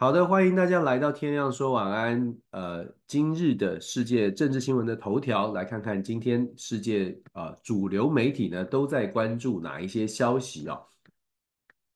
好的，欢迎大家来到天亮说晚安。呃，今日的世界政治新闻的头条，来看看今天世界呃主流媒体呢都在关注哪一些消息哦。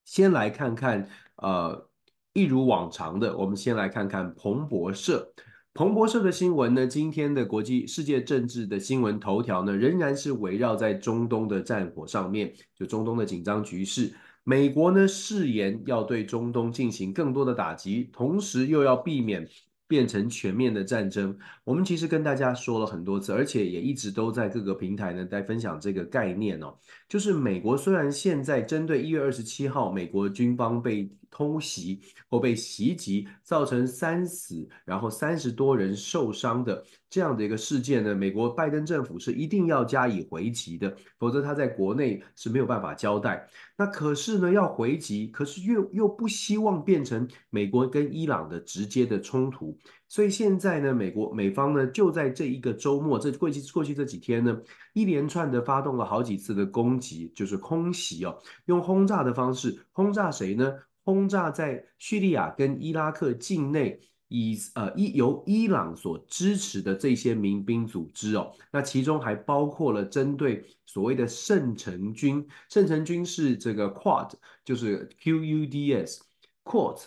先来看看呃，一如往常的，我们先来看看彭博社。彭博社的新闻呢，今天的国际世界政治的新闻头条呢，仍然是围绕在中东的战火上面，就中东的紧张局势。美国呢，誓言要对中东进行更多的打击，同时又要避免变成全面的战争。我们其实跟大家说了很多次，而且也一直都在各个平台呢在分享这个概念哦，就是美国虽然现在针对一月二十七号美国军方被偷袭或被袭击，造成三死，然后三十多人受伤的这样的一个事件呢，美国拜登政府是一定要加以回击的，否则他在国内是没有办法交代。那可是呢，要回击，可是又又不希望变成美国跟伊朗的直接的冲突，所以现在呢，美国美方呢就在这一个周末，这过去过去这几天呢，一连串的发动了好几次的攻击，就是空袭哦，用轰炸的方式轰炸谁呢？轰炸在叙利亚跟伊拉克境内，以呃伊由伊朗所支持的这些民兵组织哦，那其中还包括了针对所谓的圣城军，圣城军是这个 QUAD，就是 QUDS QUD，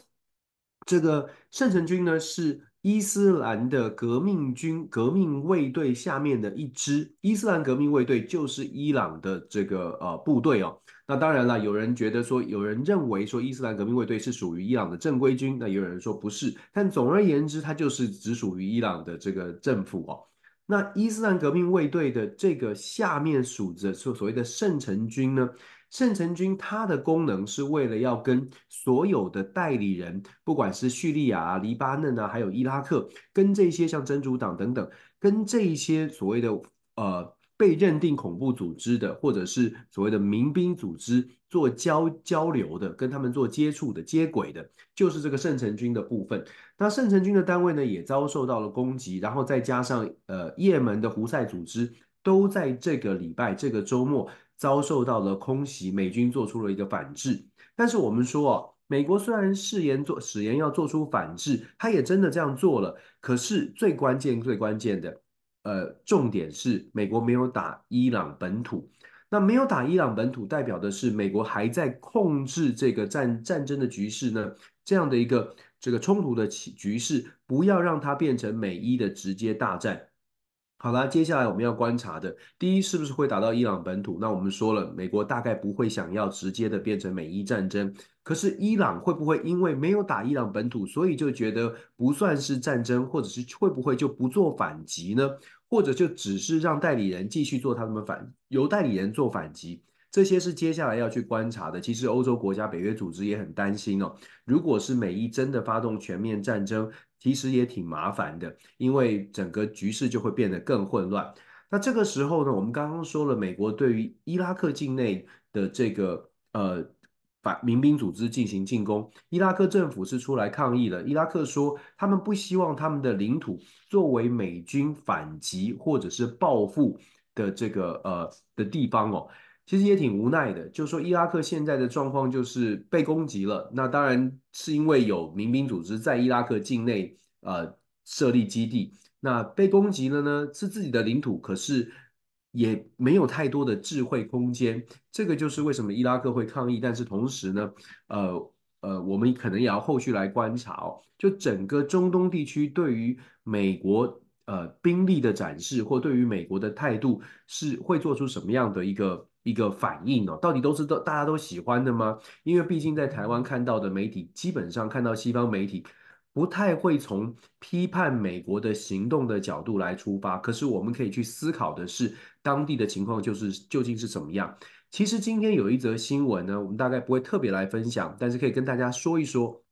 这个圣城军呢是。伊斯兰的革命军革命卫队下面的一支伊斯兰革命卫队就是伊朗的这个呃部队哦。那当然了，有人觉得说，有人认为说伊斯兰革命卫队是属于伊朗的正规军，那也有人说不是。但总而言之，它就是只属于伊朗的这个政府哦。那伊斯兰革命卫队的这个下面属着所所谓的圣城军呢？圣城军它的功能是为了要跟所有的代理人，不管是叙利亚、黎巴嫩啊，还有伊拉克，跟这些像真主党等等，跟这一些所谓的呃被认定恐怖组织的，或者是所谓的民兵组织做交交流的，跟他们做接触的、接轨的，就是这个圣城军的部分。那圣城军的单位呢，也遭受到了攻击，然后再加上呃，也门的胡塞组织都在这个礼拜、这个周末。遭受到了空袭，美军做出了一个反制。但是我们说哦，美国虽然誓言做誓言要做出反制，他也真的这样做了。可是最关键、最关键的，呃，重点是美国没有打伊朗本土。那没有打伊朗本土，代表的是美国还在控制这个战战争的局势呢？这样的一个这个冲突的局势，不要让它变成美伊的直接大战。好了，接下来我们要观察的，第一，是不是会打到伊朗本土？那我们说了，美国大概不会想要直接的变成美伊战争。可是伊朗会不会因为没有打伊朗本土，所以就觉得不算是战争，或者是会不会就不做反击呢？或者就只是让代理人继续做他们反，由代理人做反击？这些是接下来要去观察的。其实欧洲国家、北约组织也很担心哦，如果是美伊真的发动全面战争。其实也挺麻烦的，因为整个局势就会变得更混乱。那这个时候呢，我们刚刚说了，美国对于伊拉克境内的这个呃反民兵组织进行进攻，伊拉克政府是出来抗议了。伊拉克说，他们不希望他们的领土作为美军反击或者是报复的这个呃的地方哦。其实也挺无奈的，就是说伊拉克现在的状况就是被攻击了，那当然是因为有民兵组织在伊拉克境内呃设立基地，那被攻击了呢是自己的领土，可是也没有太多的智慧空间，这个就是为什么伊拉克会抗议，但是同时呢，呃呃，我们可能也要后续来观察哦，就整个中东地区对于美国呃兵力的展示，或对于美国的态度是会做出什么样的一个。一个反应哦，到底都是都大家都喜欢的吗？因为毕竟在台湾看到的媒体，基本上看到西方媒体不太会从批判美国的行动的角度来出发。可是我们可以去思考的是，当地的情况就是究竟是怎么样？其实今天有一则新闻呢，我们大概不会特别来分享，但是可以跟大家说一说。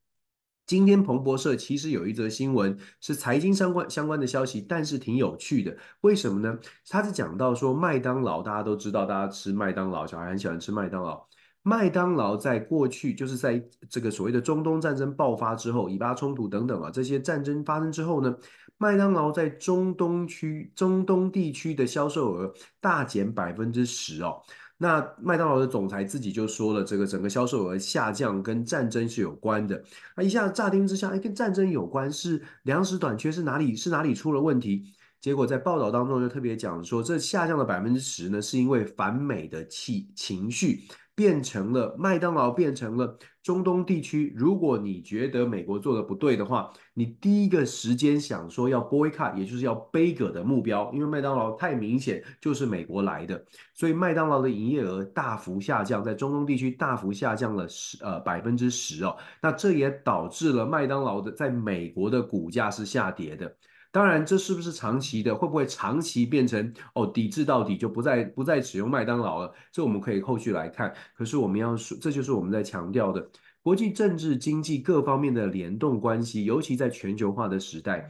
今天彭博社其实有一则新闻是财经相关相关的消息，但是挺有趣的。为什么呢？他是讲到说麦当劳，大家都知道，大家吃麦当劳，小孩很喜欢吃麦当劳。麦当劳在过去就是在这个所谓的中东战争爆发之后，以巴冲突等等啊，这些战争发生之后呢，麦当劳在中东区、中东地区的销售额大减百分之十哦。那麦当劳的总裁自己就说了，这个整个销售额下降跟战争是有关的。那一下乍听之下，哎，跟战争有关，是粮食短缺是哪里是哪里出了问题？结果在报道当中就特别讲说，这下降了百分之十呢，是因为反美的气情绪。变成了麦当劳，变成了中东地区。如果你觉得美国做的不对的话，你第一个时间想说要 boycott，也就是要杯葛的目标，因为麦当劳太明显就是美国来的，所以麦当劳的营业额大幅下降，在中东地区大幅下降了十呃百分之十哦。那这也导致了麦当劳的在美国的股价是下跌的。当然，这是不是长期的？会不会长期变成哦抵制到底就不再不再使用麦当劳了？这我们可以后续来看。可是我们要说，这就是我们在强调的国际政治经济各方面的联动关系，尤其在全球化的时代，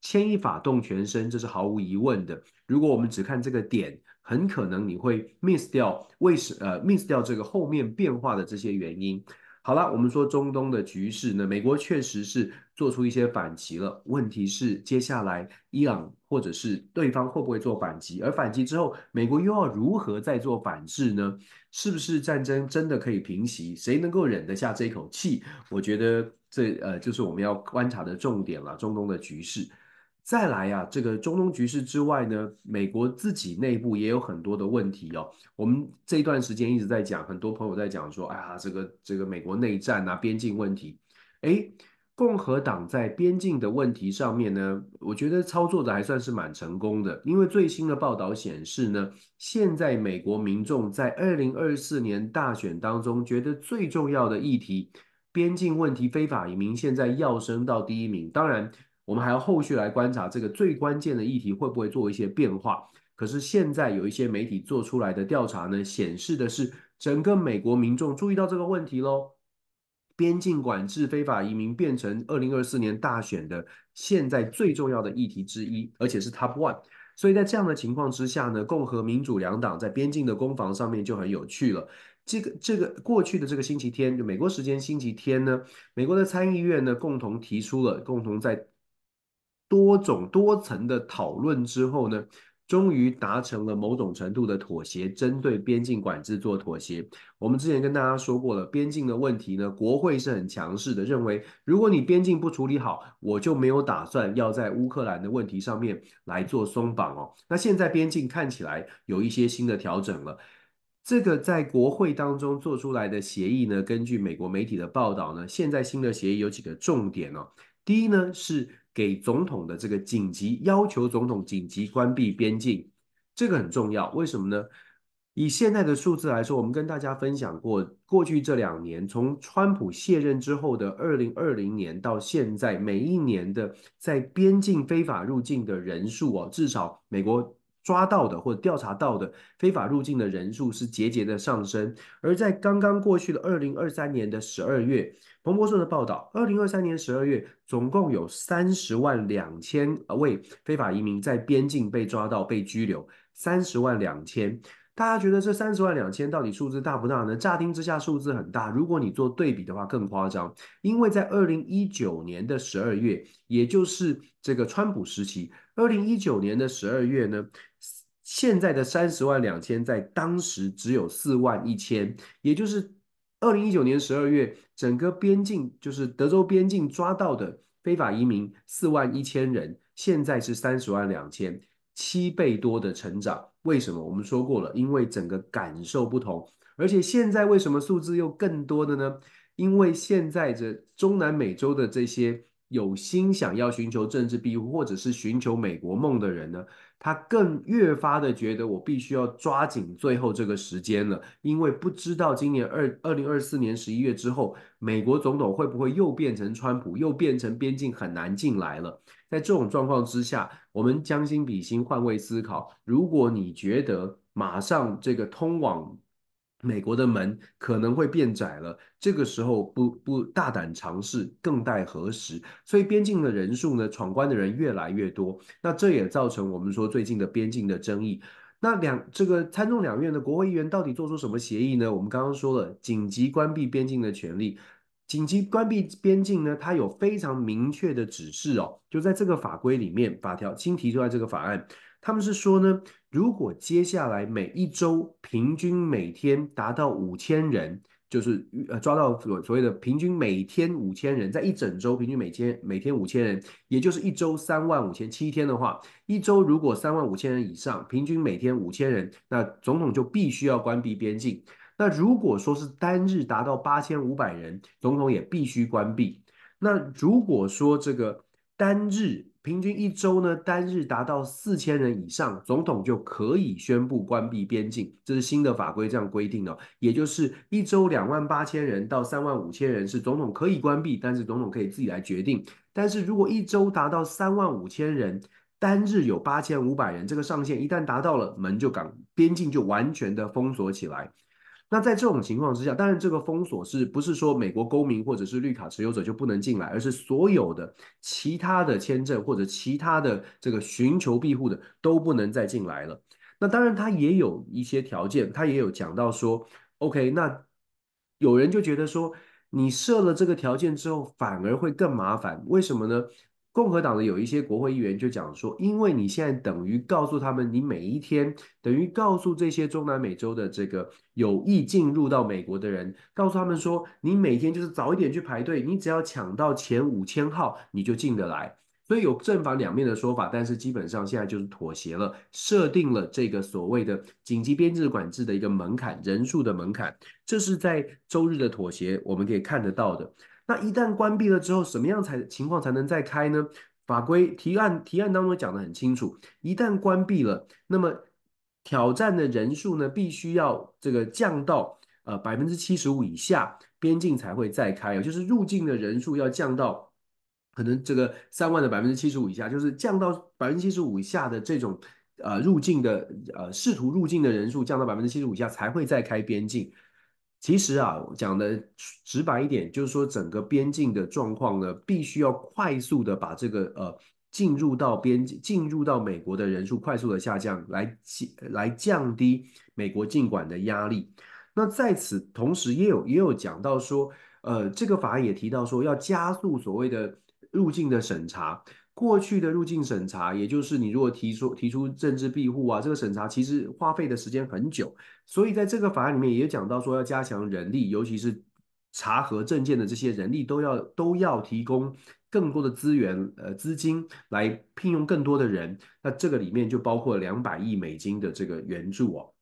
牵一发动全身，这是毫无疑问的。如果我们只看这个点，很可能你会 miss 掉为什呃 miss 掉这个后面变化的这些原因。好了，我们说中东的局势呢，美国确实是做出一些反击了。问题是接下来伊朗或者是对方会不会做反击？而反击之后，美国又要如何再做反制呢？是不是战争真的可以平息？谁能够忍得下这口气？我觉得这呃就是我们要观察的重点了。中东的局势。再来啊，这个中东局势之外呢，美国自己内部也有很多的问题哦。我们这一段时间一直在讲，很多朋友在讲说，哎呀，这个这个美国内战啊，边境问题。诶，共和党在边境的问题上面呢，我觉得操作的还算是蛮成功的。因为最新的报道显示呢，现在美国民众在二零二四年大选当中，觉得最重要的议题，边境问题、非法移民，现在要升到第一名。当然。我们还要后续来观察这个最关键的议题会不会做一些变化。可是现在有一些媒体做出来的调查呢，显示的是整个美国民众注意到这个问题喽。边境管制、非法移民变成二零二四年大选的现在最重要的议题之一，而且是 top one。所以在这样的情况之下呢，共和民主两党在边境的攻防上面就很有趣了。这个这个过去的这个星期天，就美国时间星期天呢，美国的参议院呢共同提出了，共同在。多种多层的讨论之后呢，终于达成了某种程度的妥协，针对边境管制做妥协。我们之前跟大家说过了，边境的问题呢，国会是很强势的，认为如果你边境不处理好，我就没有打算要在乌克兰的问题上面来做松绑哦。那现在边境看起来有一些新的调整了，这个在国会当中做出来的协议呢，根据美国媒体的报道呢，现在新的协议有几个重点哦。第一呢是。给总统的这个紧急要求，总统紧急关闭边境，这个很重要。为什么呢？以现在的数字来说，我们跟大家分享过，过去这两年，从川普卸任之后的二零二零年到现在，每一年的在边境非法入境的人数哦，至少美国抓到的或者调查到的非法入境的人数是节节的上升。而在刚刚过去的二零二三年的十二月。彭博社的报道，二零二三年十二月，总共有三十万两千位非法移民在边境被抓到、被拘留。三十万两千，大家觉得这三十万两千到底数字大不大呢？乍听之下数字很大，如果你做对比的话更夸张，因为在二零一九年的十二月，也就是这个川普时期，二零一九年的十二月呢，现在的三十万两千在当时只有四万一千，也就是。二零一九年十二月，整个边境就是德州边境抓到的非法移民四万一千人，现在是三十万两千，七倍多的成长。为什么？我们说过了，因为整个感受不同，而且现在为什么数字又更多的呢？因为现在这中南美洲的这些有心想要寻求政治庇护，或者是寻求美国梦的人呢，他更越发的觉得我必须要抓紧最后这个时间了，因为不知道今年二二零二四年十一月之后，美国总统会不会又变成川普，又变成边境很难进来了。在这种状况之下，我们将心比心，换位思考，如果你觉得马上这个通往美国的门可能会变窄了，这个时候不不大胆尝试，更待何时？所以边境的人数呢，闯关的人越来越多，那这也造成我们说最近的边境的争议。那两这个参众两院的国会议员到底做出什么协议呢？我们刚刚说了，紧急关闭边境的权利，紧急关闭边境呢，它有非常明确的指示哦，就在这个法规里面，法条新提出来这个法案。他们是说呢，如果接下来每一周平均每天达到五千人。就是呃抓到所所谓的平均每天五千人，在一整周平均每天每天五千人，也就是一周三万五千七天的话，一周如果三万五千人以上，平均每天五千人，那总统就必须要关闭边境。那如果说是单日达到八千五百人，总统也必须关闭。那如果说这个单日，平均一周呢，单日达到四千人以上，总统就可以宣布关闭边境。这是新的法规这样规定的，也就是一周两万八千人到三万五千人是总统可以关闭，但是总统可以自己来决定。但是如果一周达到三万五千人，单日有八千五百人，这个上限一旦达到了，门就港边境就完全的封锁起来。那在这种情况之下，当然这个封锁是不是说美国公民或者是绿卡持有者就不能进来，而是所有的其他的签证或者其他的这个寻求庇护的都不能再进来了。那当然他也有一些条件，他也有讲到说，OK，那有人就觉得说，你设了这个条件之后反而会更麻烦，为什么呢？共和党的有一些国会议员就讲说，因为你现在等于告诉他们，你每一天等于告诉这些中南美洲的这个有意进入到美国的人，告诉他们说，你每天就是早一点去排队，你只要抢到前五千号，你就进得来。所以有正反两面的说法，但是基本上现在就是妥协了，设定了这个所谓的紧急编制管制的一个门槛，人数的门槛，这是在周日的妥协，我们可以看得到的。那一旦关闭了之后，什么样才情况才能再开呢？法规提案提案当中讲得很清楚，一旦关闭了，那么挑战的人数呢，必须要这个降到呃百分之七十五以下，边境才会再开，就是入境的人数要降到可能这个三万的百分之七十五以下，就是降到百分之七十五以下的这种呃入境的呃试图入境的人数降到百分之七十五以下才会再开边境。其实啊，讲的直白一点，就是说整个边境的状况呢，必须要快速的把这个呃进入到边境、进入到美国的人数快速的下降，来来降低美国进管的压力。那在此同时，也有也有讲到说，呃，这个法案也提到说，要加速所谓的入境的审查。过去的入境审查，也就是你如果提出提出政治庇护啊，这个审查其实花费的时间很久，所以在这个法案里面也讲到说要加强人力，尤其是查核证件的这些人力都要都要提供更多的资源呃资金来聘用更多的人，那这个里面就包括两百亿美金的这个援助哦。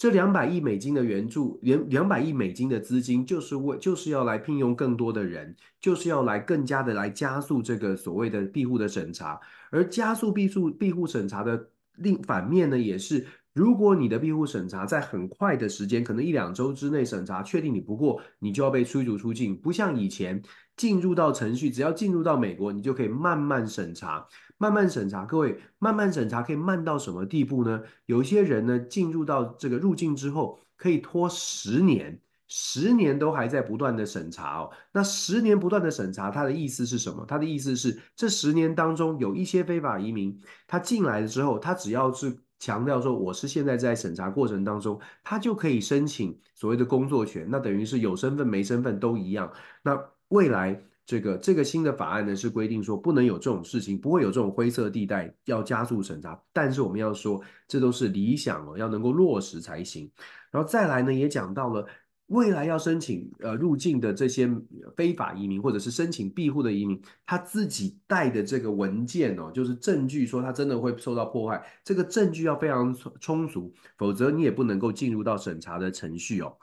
这两百亿美金的援助，两两百亿美金的资金，就是为就是要来聘用更多的人，就是要来更加的来加速这个所谓的庇护的审查。而加速庇护庇护审查的另反面呢，也是如果你的庇护审查在很快的时间，可能一两周之内审查确定你不过，你就要被驱逐出境，不像以前进入到程序，只要进入到美国，你就可以慢慢审查。慢慢审查，各位，慢慢审查可以慢到什么地步呢？有一些人呢，进入到这个入境之后，可以拖十年，十年都还在不断的审查哦。那十年不断的审查，他的意思是什么？他的意思是，这十年当中有一些非法移民，他进来了之后，他只要是强调说我是现在在审查过程当中，他就可以申请所谓的工作权，那等于是有身份没身份都一样。那未来。这个这个新的法案呢，是规定说不能有这种事情，不会有这种灰色地带，要加速审查。但是我们要说，这都是理想哦，要能够落实才行。然后再来呢，也讲到了未来要申请呃入境的这些非法移民或者是申请庇护的移民，他自己带的这个文件哦，就是证据说他真的会受到迫害，这个证据要非常充足，否则你也不能够进入到审查的程序哦。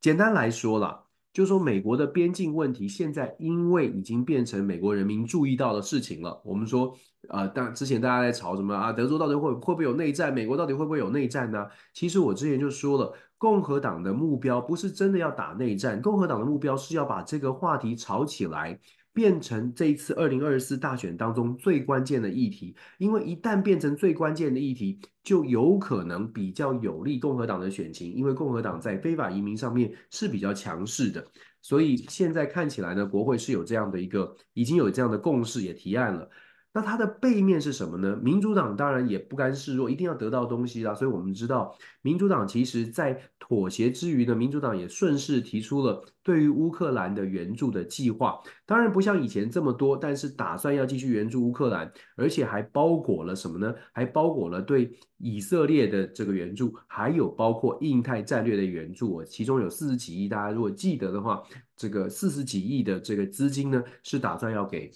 简单来说啦。就说，美国的边境问题现在因为已经变成美国人民注意到的事情了。我们说，呃，当之前大家在吵什么啊？德州到底会会不会有内战？美国到底会不会有内战呢？其实我之前就说了，共和党的目标不是真的要打内战，共和党的目标是要把这个话题炒起来。变成这一次二零二四大选当中最关键的议题，因为一旦变成最关键的议题，就有可能比较有利共和党的选情，因为共和党在非法移民上面是比较强势的，所以现在看起来呢，国会是有这样的一个已经有这样的共识，也提案了。那它的背面是什么呢？民主党当然也不甘示弱，一定要得到东西啦。所以我们知道，民主党其实在妥协之余呢，民主党也顺势提出了对于乌克兰的援助的计划。当然不像以前这么多，但是打算要继续援助乌克兰，而且还包裹了什么呢？还包裹了对以色列的这个援助，还有包括印太战略的援助。其中有四十几亿，大家如果记得的话，这个四十几亿的这个资金呢，是打算要给。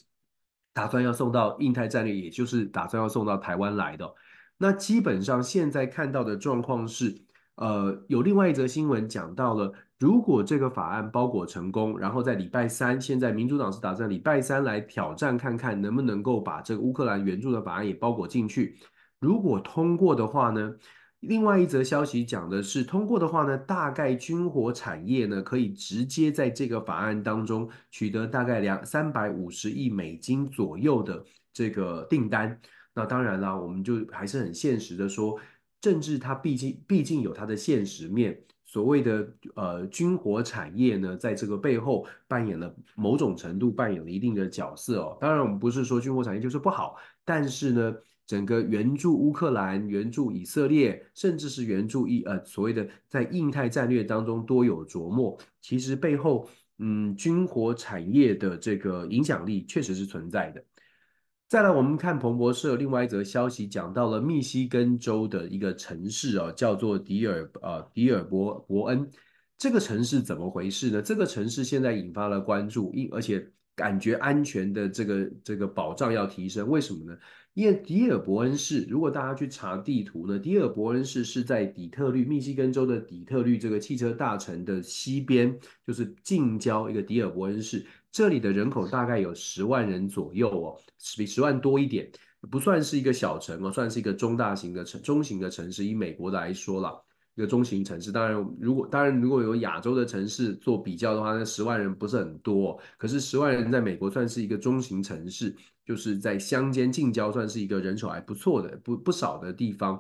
打算要送到印太战略，也就是打算要送到台湾来的。那基本上现在看到的状况是，呃，有另外一则新闻讲到了，如果这个法案包裹成功，然后在礼拜三，现在民主党是打算礼拜三来挑战看看能不能够把这个乌克兰援助的法案也包裹进去。如果通过的话呢？另外一则消息讲的是，通过的话呢，大概军火产业呢可以直接在这个法案当中取得大概两三百五十亿美金左右的这个订单。那当然啦，我们就还是很现实的说，政治它毕竟毕竟有它的现实面。所谓的呃军火产业呢，在这个背后扮演了某种程度扮演了一定的角色哦。当然，我们不是说军火产业就是不好，但是呢。整个援助乌克兰、援助以色列，甚至是援助一呃所谓的在印太战略当中多有琢磨，其实背后嗯军火产业的这个影响力确实是存在的。再来，我们看彭博社另外一则消息，讲到了密西根州的一个城市啊，叫做迪尔呃迪尔伯伯恩。这个城市怎么回事呢？这个城市现在引发了关注，因而且感觉安全的这个这个保障要提升，为什么呢？因为迪尔伯恩市，如果大家去查地图呢，迪尔伯恩市是在底特律，密西根州的底特律这个汽车大城的西边，就是近郊一个迪尔伯恩市。这里的人口大概有十万人左右哦，比十万多一点，不算是一个小城哦，算是一个中大型的城、中型的城市。以美国来说啦，一个中型城市。当然，如果当然如果有亚洲的城市做比较的话，那十万人不是很多，可是十万人在美国算是一个中型城市。就是在乡间近郊，算是一个人手还不错的、不不少的地方。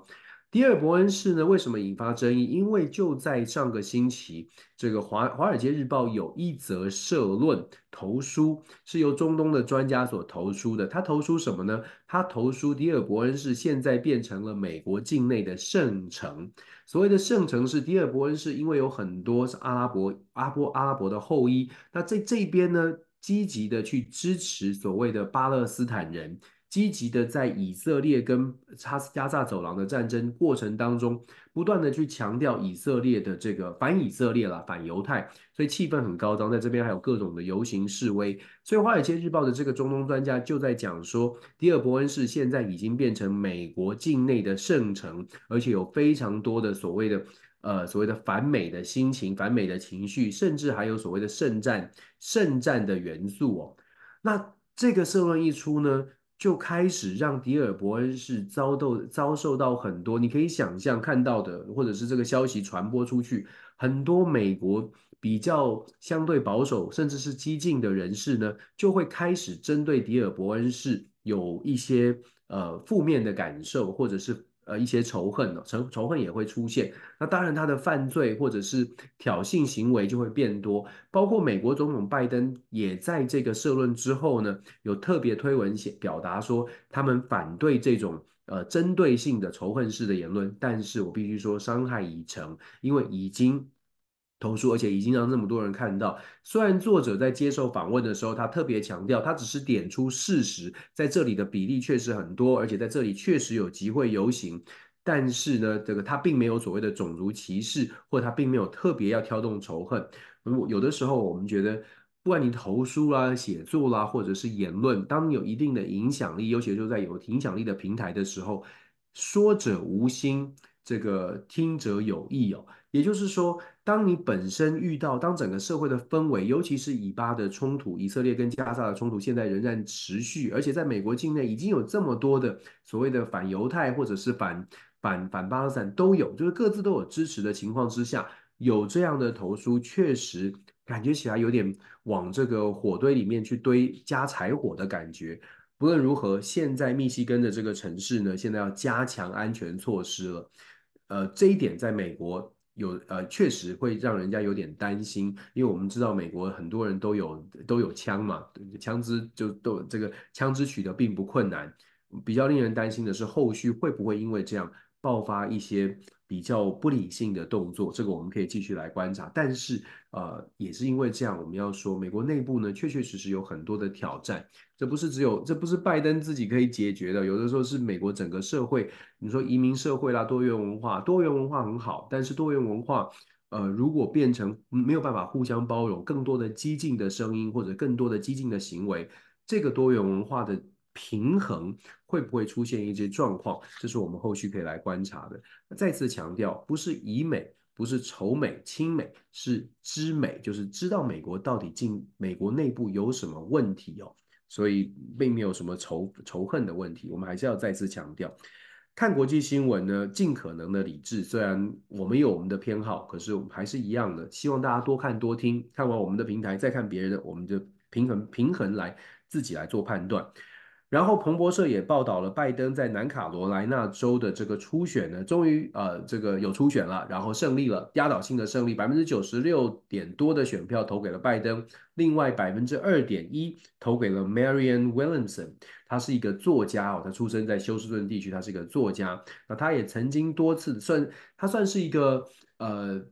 迪尔伯恩市呢，为什么引发争议？因为就在上个星期，这个华华尔街日报有一则社论投书，是由中东的专家所投书的。他投书什么呢？他投书迪尔伯恩市现在变成了美国境内的圣城。所谓的圣城是迪尔伯恩市，因为有很多是阿拉伯、阿波、阿拉伯的后裔。那在这边呢？积极的去支持所谓的巴勒斯坦人，积极的在以色列跟哈斯加萨走廊的战争过程当中，不断的去强调以色列的这个反以色列啦，反犹太，所以气氛很高涨，在这边还有各种的游行示威。所以《华尔街日报》的这个中东专家就在讲说，迪尔伯恩市现在已经变成美国境内的圣城，而且有非常多的所谓的。呃，所谓的反美的心情、反美的情绪，甚至还有所谓的圣战、圣战的元素哦。那这个社论一出呢，就开始让迪尔伯恩是遭到遭受到很多，你可以想象看到的，或者是这个消息传播出去，很多美国比较相对保守，甚至是激进的人士呢，就会开始针对迪尔伯恩是有一些呃负面的感受，或者是。呃，一些仇恨呢，仇仇恨也会出现。那当然，他的犯罪或者是挑衅行为就会变多。包括美国总统拜登也在这个社论之后呢，有特别推文写表达说，他们反对这种呃针对性的仇恨式的言论。但是我必须说，伤害已成，因为已经。投书，而且已经让那么多人看到。虽然作者在接受访问的时候，他特别强调，他只是点出事实，在这里的比例确实很多，而且在这里确实有集会游行。但是呢，这个他并没有所谓的种族歧视，或者他并没有特别要挑动仇恨。如果有的时候，我们觉得，不管你投书啦、写作啦，或者是言论，当你有一定的影响力，尤其是在有影响力的平台的时候，说者无心，这个听者有意哦。也就是说，当你本身遇到，当整个社会的氛围，尤其是以巴的冲突，以色列跟加沙的冲突，现在仍然持续，而且在美国境内已经有这么多的所谓的反犹太或者是反反反巴勒斯坦都有，就是各自都有支持的情况之下，有这样的投书，确实感觉起来有点往这个火堆里面去堆加柴火的感觉。不论如何，现在密西根的这个城市呢，现在要加强安全措施了。呃，这一点在美国。有呃，确实会让人家有点担心，因为我们知道美国很多人都有都有枪嘛，枪支就都这个枪支取得并不困难。比较令人担心的是，后续会不会因为这样爆发一些比较不理性的动作？这个我们可以继续来观察。但是呃，也是因为这样，我们要说美国内部呢，确确实实有很多的挑战。这不是只有，这不是拜登自己可以解决的，有的时候是美国整个社会。你说移民社会啦，多元文化，多元文化很好，但是多元文化，呃，如果变成没有办法互相包容，更多的激进的声音或者更多的激进的行为，这个多元文化的平衡会不会出现一些状况？这是我们后续可以来观察的。再次强调，不是以美，不是仇美、亲美，是知美，就是知道美国到底进美国内部有什么问题哦。所以并没有什么仇仇恨的问题，我们还是要再次强调，看国际新闻呢，尽可能的理智。虽然我们有我们的偏好，可是我们还是一样的，希望大家多看多听，看完我们的平台再看别人的，我们就平衡平衡来自己来做判断。然后彭博社也报道了拜登在南卡罗来纳州的这个初选呢，终于呃这个有初选了，然后胜利了，压倒性的胜利，百分之九十六点多的选票投给了拜登，另外百分之二点一投给了 Marian Williamson，他是一个作家哦，他出生在休斯顿地区，他是一个作家，那他也曾经多次算他算是一个呃。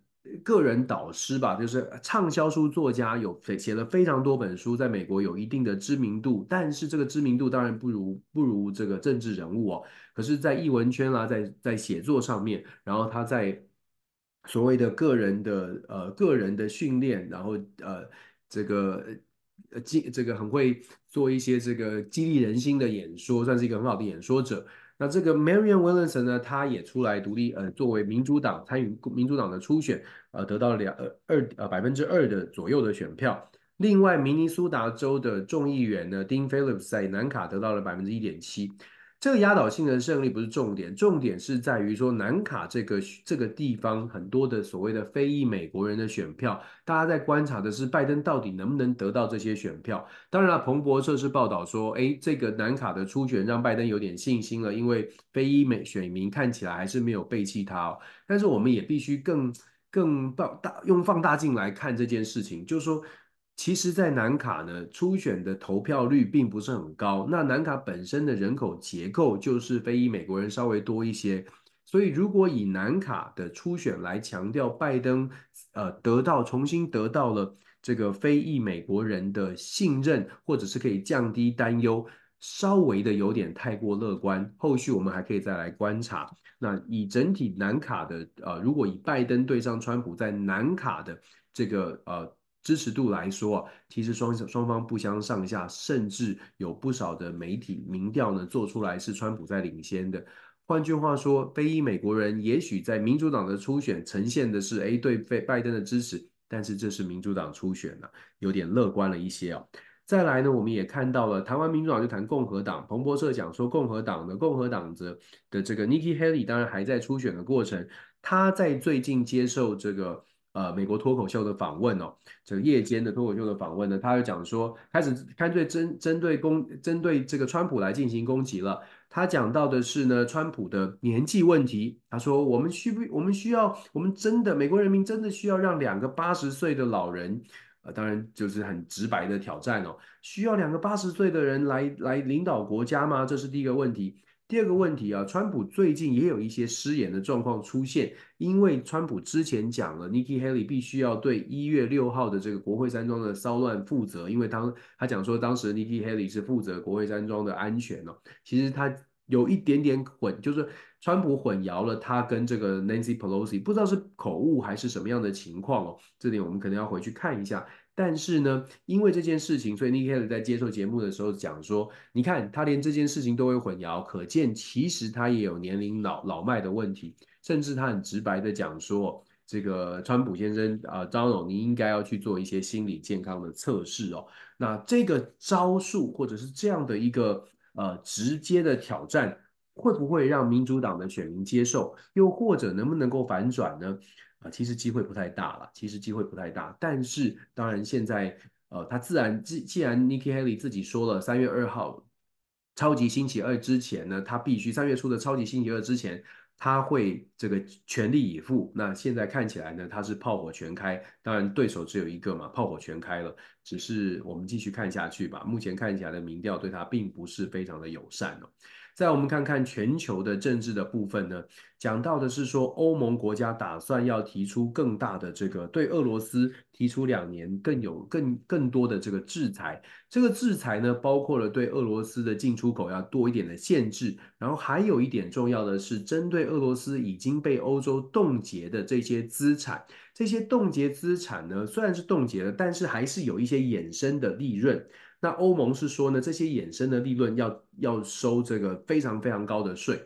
个人导师吧，就是畅销书作家，有写了非常多本书，在美国有一定的知名度。但是这个知名度当然不如不如这个政治人物哦。可是，在艺文圈啦，在在写作上面，然后他在所谓的个人的呃个人的训练，然后呃这个呃激这个很会做一些这个激励人心的演说，算是一个很好的演说者。那这个 Marian Williamson 呢，他也出来独立，呃，作为民主党参与民主党的初选，呃，得到了两呃二呃百分之二的左右的选票。另外，明尼苏达州的众议员呢，Dean Phillips 在南卡得到了百分之一点七。这个压倒性的胜利不是重点，重点是在于说南卡这个这个地方很多的所谓的非裔美国人的选票，大家在观察的是拜登到底能不能得到这些选票。当然了，彭博社是报道说，哎，这个南卡的初选让拜登有点信心了，因为非裔美选民看起来还是没有背弃他哦。但是我们也必须更更放大用放大镜来看这件事情，就是说。其实，在南卡呢，初选的投票率并不是很高。那南卡本身的人口结构就是非裔美国人稍微多一些，所以如果以南卡的初选来强调拜登，呃，得到重新得到了这个非裔美国人的信任，或者是可以降低担忧，稍微的有点太过乐观。后续我们还可以再来观察。那以整体南卡的，呃，如果以拜登对上川普在南卡的这个，呃。支持度来说啊，其实双双方不相上下，甚至有不少的媒体民调呢做出来是川普在领先的。换句话说，非裔美国人也许在民主党的初选呈现的是哎对拜登的支持，但是这是民主党初选了，有点乐观了一些哦。再来呢，我们也看到了谈完民主党就谈共和党，彭博社讲说共和党的共和党的的这个 Nikki Haley 当然还在初选的过程，他在最近接受这个。呃，美国脱口秀的访问哦，这个夜间的脱口秀的访问呢，他就讲说，开始开对针针对攻针对这个川普来进行攻击了。他讲到的是呢，川普的年纪问题。他说，我们需不，我们需要，我们真的美国人民真的需要让两个八十岁的老人，呃，当然就是很直白的挑战哦，需要两个八十岁的人来来领导国家吗？这是第一个问题。第二个问题啊，川普最近也有一些失言的状况出现，因为川普之前讲了，Nikki Haley 必须要对一月六号的这个国会山庄的骚乱负责，因为当他讲说当时 Nikki Haley 是负责国会山庄的安全哦，其实他有一点点混，就是川普混淆了他跟这个 Nancy Pelosi，不知道是口误还是什么样的情况哦，这点我们可能要回去看一下。但是呢，因为这件事情，所以 Nikki Haley 在接受节目的时候讲说，你看他连这件事情都会混淆，可见其实他也有年龄老老迈的问题，甚至他很直白的讲说，这个川普先生啊，Donald，你应该要去做一些心理健康的测试哦。那这个招数或者是这样的一个呃直接的挑战，会不会让民主党的选民接受？又或者能不能够反转呢？其实机会不太大了，其实机会不太大。但是当然现在，呃，他自然既既然 Nikki Haley 自己说了，三月二号超级星期二之前呢，他必须三月初的超级星期二之前，他会这个全力以赴。那现在看起来呢，他是炮火全开。当然对手只有一个嘛，炮火全开了。只是我们继续看下去吧。目前看起来的民调对他并不是非常的友善哦。再我们看看全球的政治的部分呢，讲到的是说欧盟国家打算要提出更大的这个对俄罗斯提出两年更有更更多的这个制裁，这个制裁呢包括了对俄罗斯的进出口要多一点的限制，然后还有一点重要的是针对俄罗斯已经被欧洲冻结的这些资产，这些冻结资产呢虽然是冻结了，但是还是有一些衍生的利润。那欧盟是说呢，这些衍生的利润要要收这个非常非常高的税。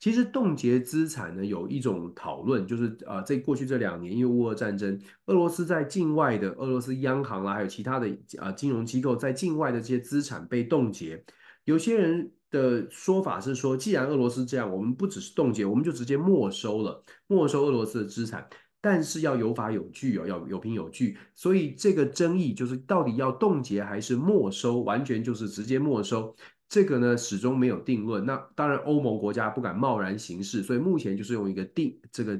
其实冻结资产呢，有一种讨论，就是呃，在过去这两年，因为乌俄战争，俄罗斯在境外的俄罗斯央行啦，还有其他的呃金融机构在境外的这些资产被冻结。有些人的说法是说，既然俄罗斯这样，我们不只是冻结，我们就直接没收了，没收俄罗斯的资产。但是要有法有据哦，要有凭有据，所以这个争议就是到底要冻结还是没收，完全就是直接没收，这个呢始终没有定论。那当然欧盟国家不敢贸然行事，所以目前就是用一个定这个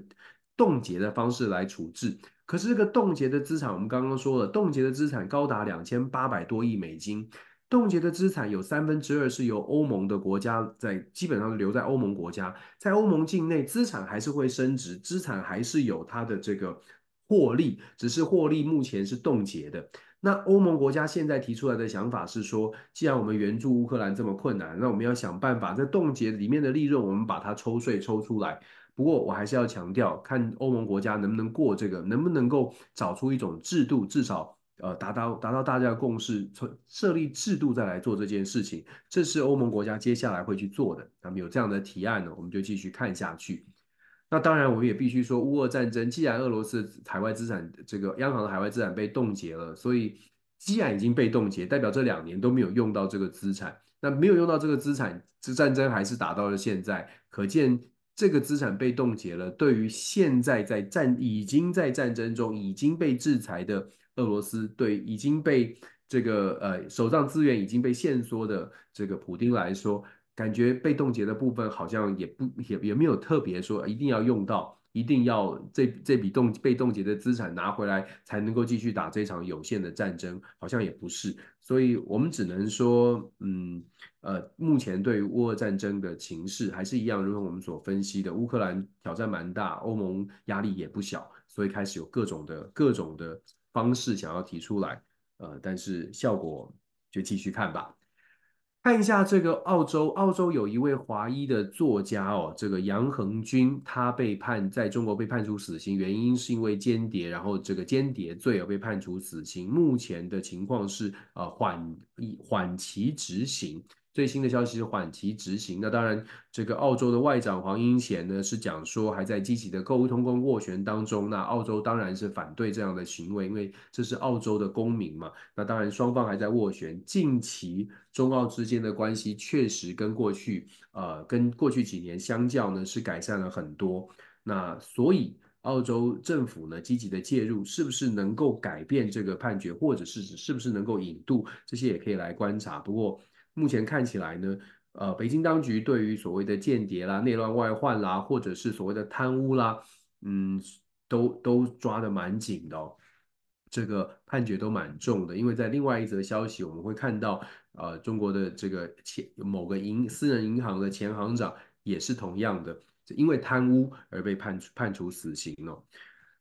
冻结的方式来处置。可是这个冻结的资产，我们刚刚说了，冻结的资产高达两千八百多亿美金。冻结的资产有三分之二是由欧盟的国家在，基本上留在欧盟国家，在欧盟境内资产还是会升值，资产还是有它的这个获利，只是获利目前是冻结的。那欧盟国家现在提出来的想法是说，既然我们援助乌克兰这么困难，那我们要想办法在冻结里面的利润，我们把它抽税抽出来。不过我还是要强调，看欧盟国家能不能过这个，能不能够找出一种制度，至少。呃，达到达到大家的共识，从设立制度再来做这件事情，这是欧盟国家接下来会去做的。那么有这样的提案呢，我们就继续看下去。那当然，我们也必须说，乌俄战争，既然俄罗斯海外资产这个央行的海外资产被冻结了，所以既然已经被冻结，代表这两年都没有用到这个资产。那没有用到这个资产，这战争还是打到了现在，可见这个资产被冻结了，对于现在在战已经在战争中已经被制裁的。俄罗斯对已经被这个呃手上资源已经被限缩的这个普丁来说，感觉被冻结的部分好像也不也也没有特别说一定要用到，一定要这这笔冻被冻结的资产拿回来才能够继续打这场有限的战争，好像也不是，所以我们只能说，嗯呃，目前对于乌俄战争的情势还是一样，如同我们所分析的，乌克兰挑战蛮大，欧盟压力也不小，所以开始有各种的各种的。方式想要提出来，呃，但是效果就继续看吧。看一下这个澳洲，澳洲有一位华裔的作家哦，这个杨恒均，他被判在中国被判处死刑，原因是因为间谍，然后这个间谍罪而被判处死刑。目前的情况是呃缓缓期执行。最新的消息是缓期执行。那当然，这个澳洲的外长黄英贤呢是讲说还在积极的沟通跟斡旋当中。那澳洲当然是反对这样的行为，因为这是澳洲的公民嘛。那当然双方还在斡旋。近期中澳之间的关系确实跟过去呃跟过去几年相较呢是改善了很多。那所以澳洲政府呢积极的介入，是不是能够改变这个判决，或者是是不是能够引渡，这些也可以来观察。不过。目前看起来呢，呃，北京当局对于所谓的间谍啦、内乱外患啦，或者是所谓的贪污啦，嗯，都都抓得蛮紧的哦。这个判决都蛮重的，因为在另外一则消息，我们会看到，呃，中国的这个前某个银私人银行的前行长也是同样的，因为贪污而被判判处死刑哦。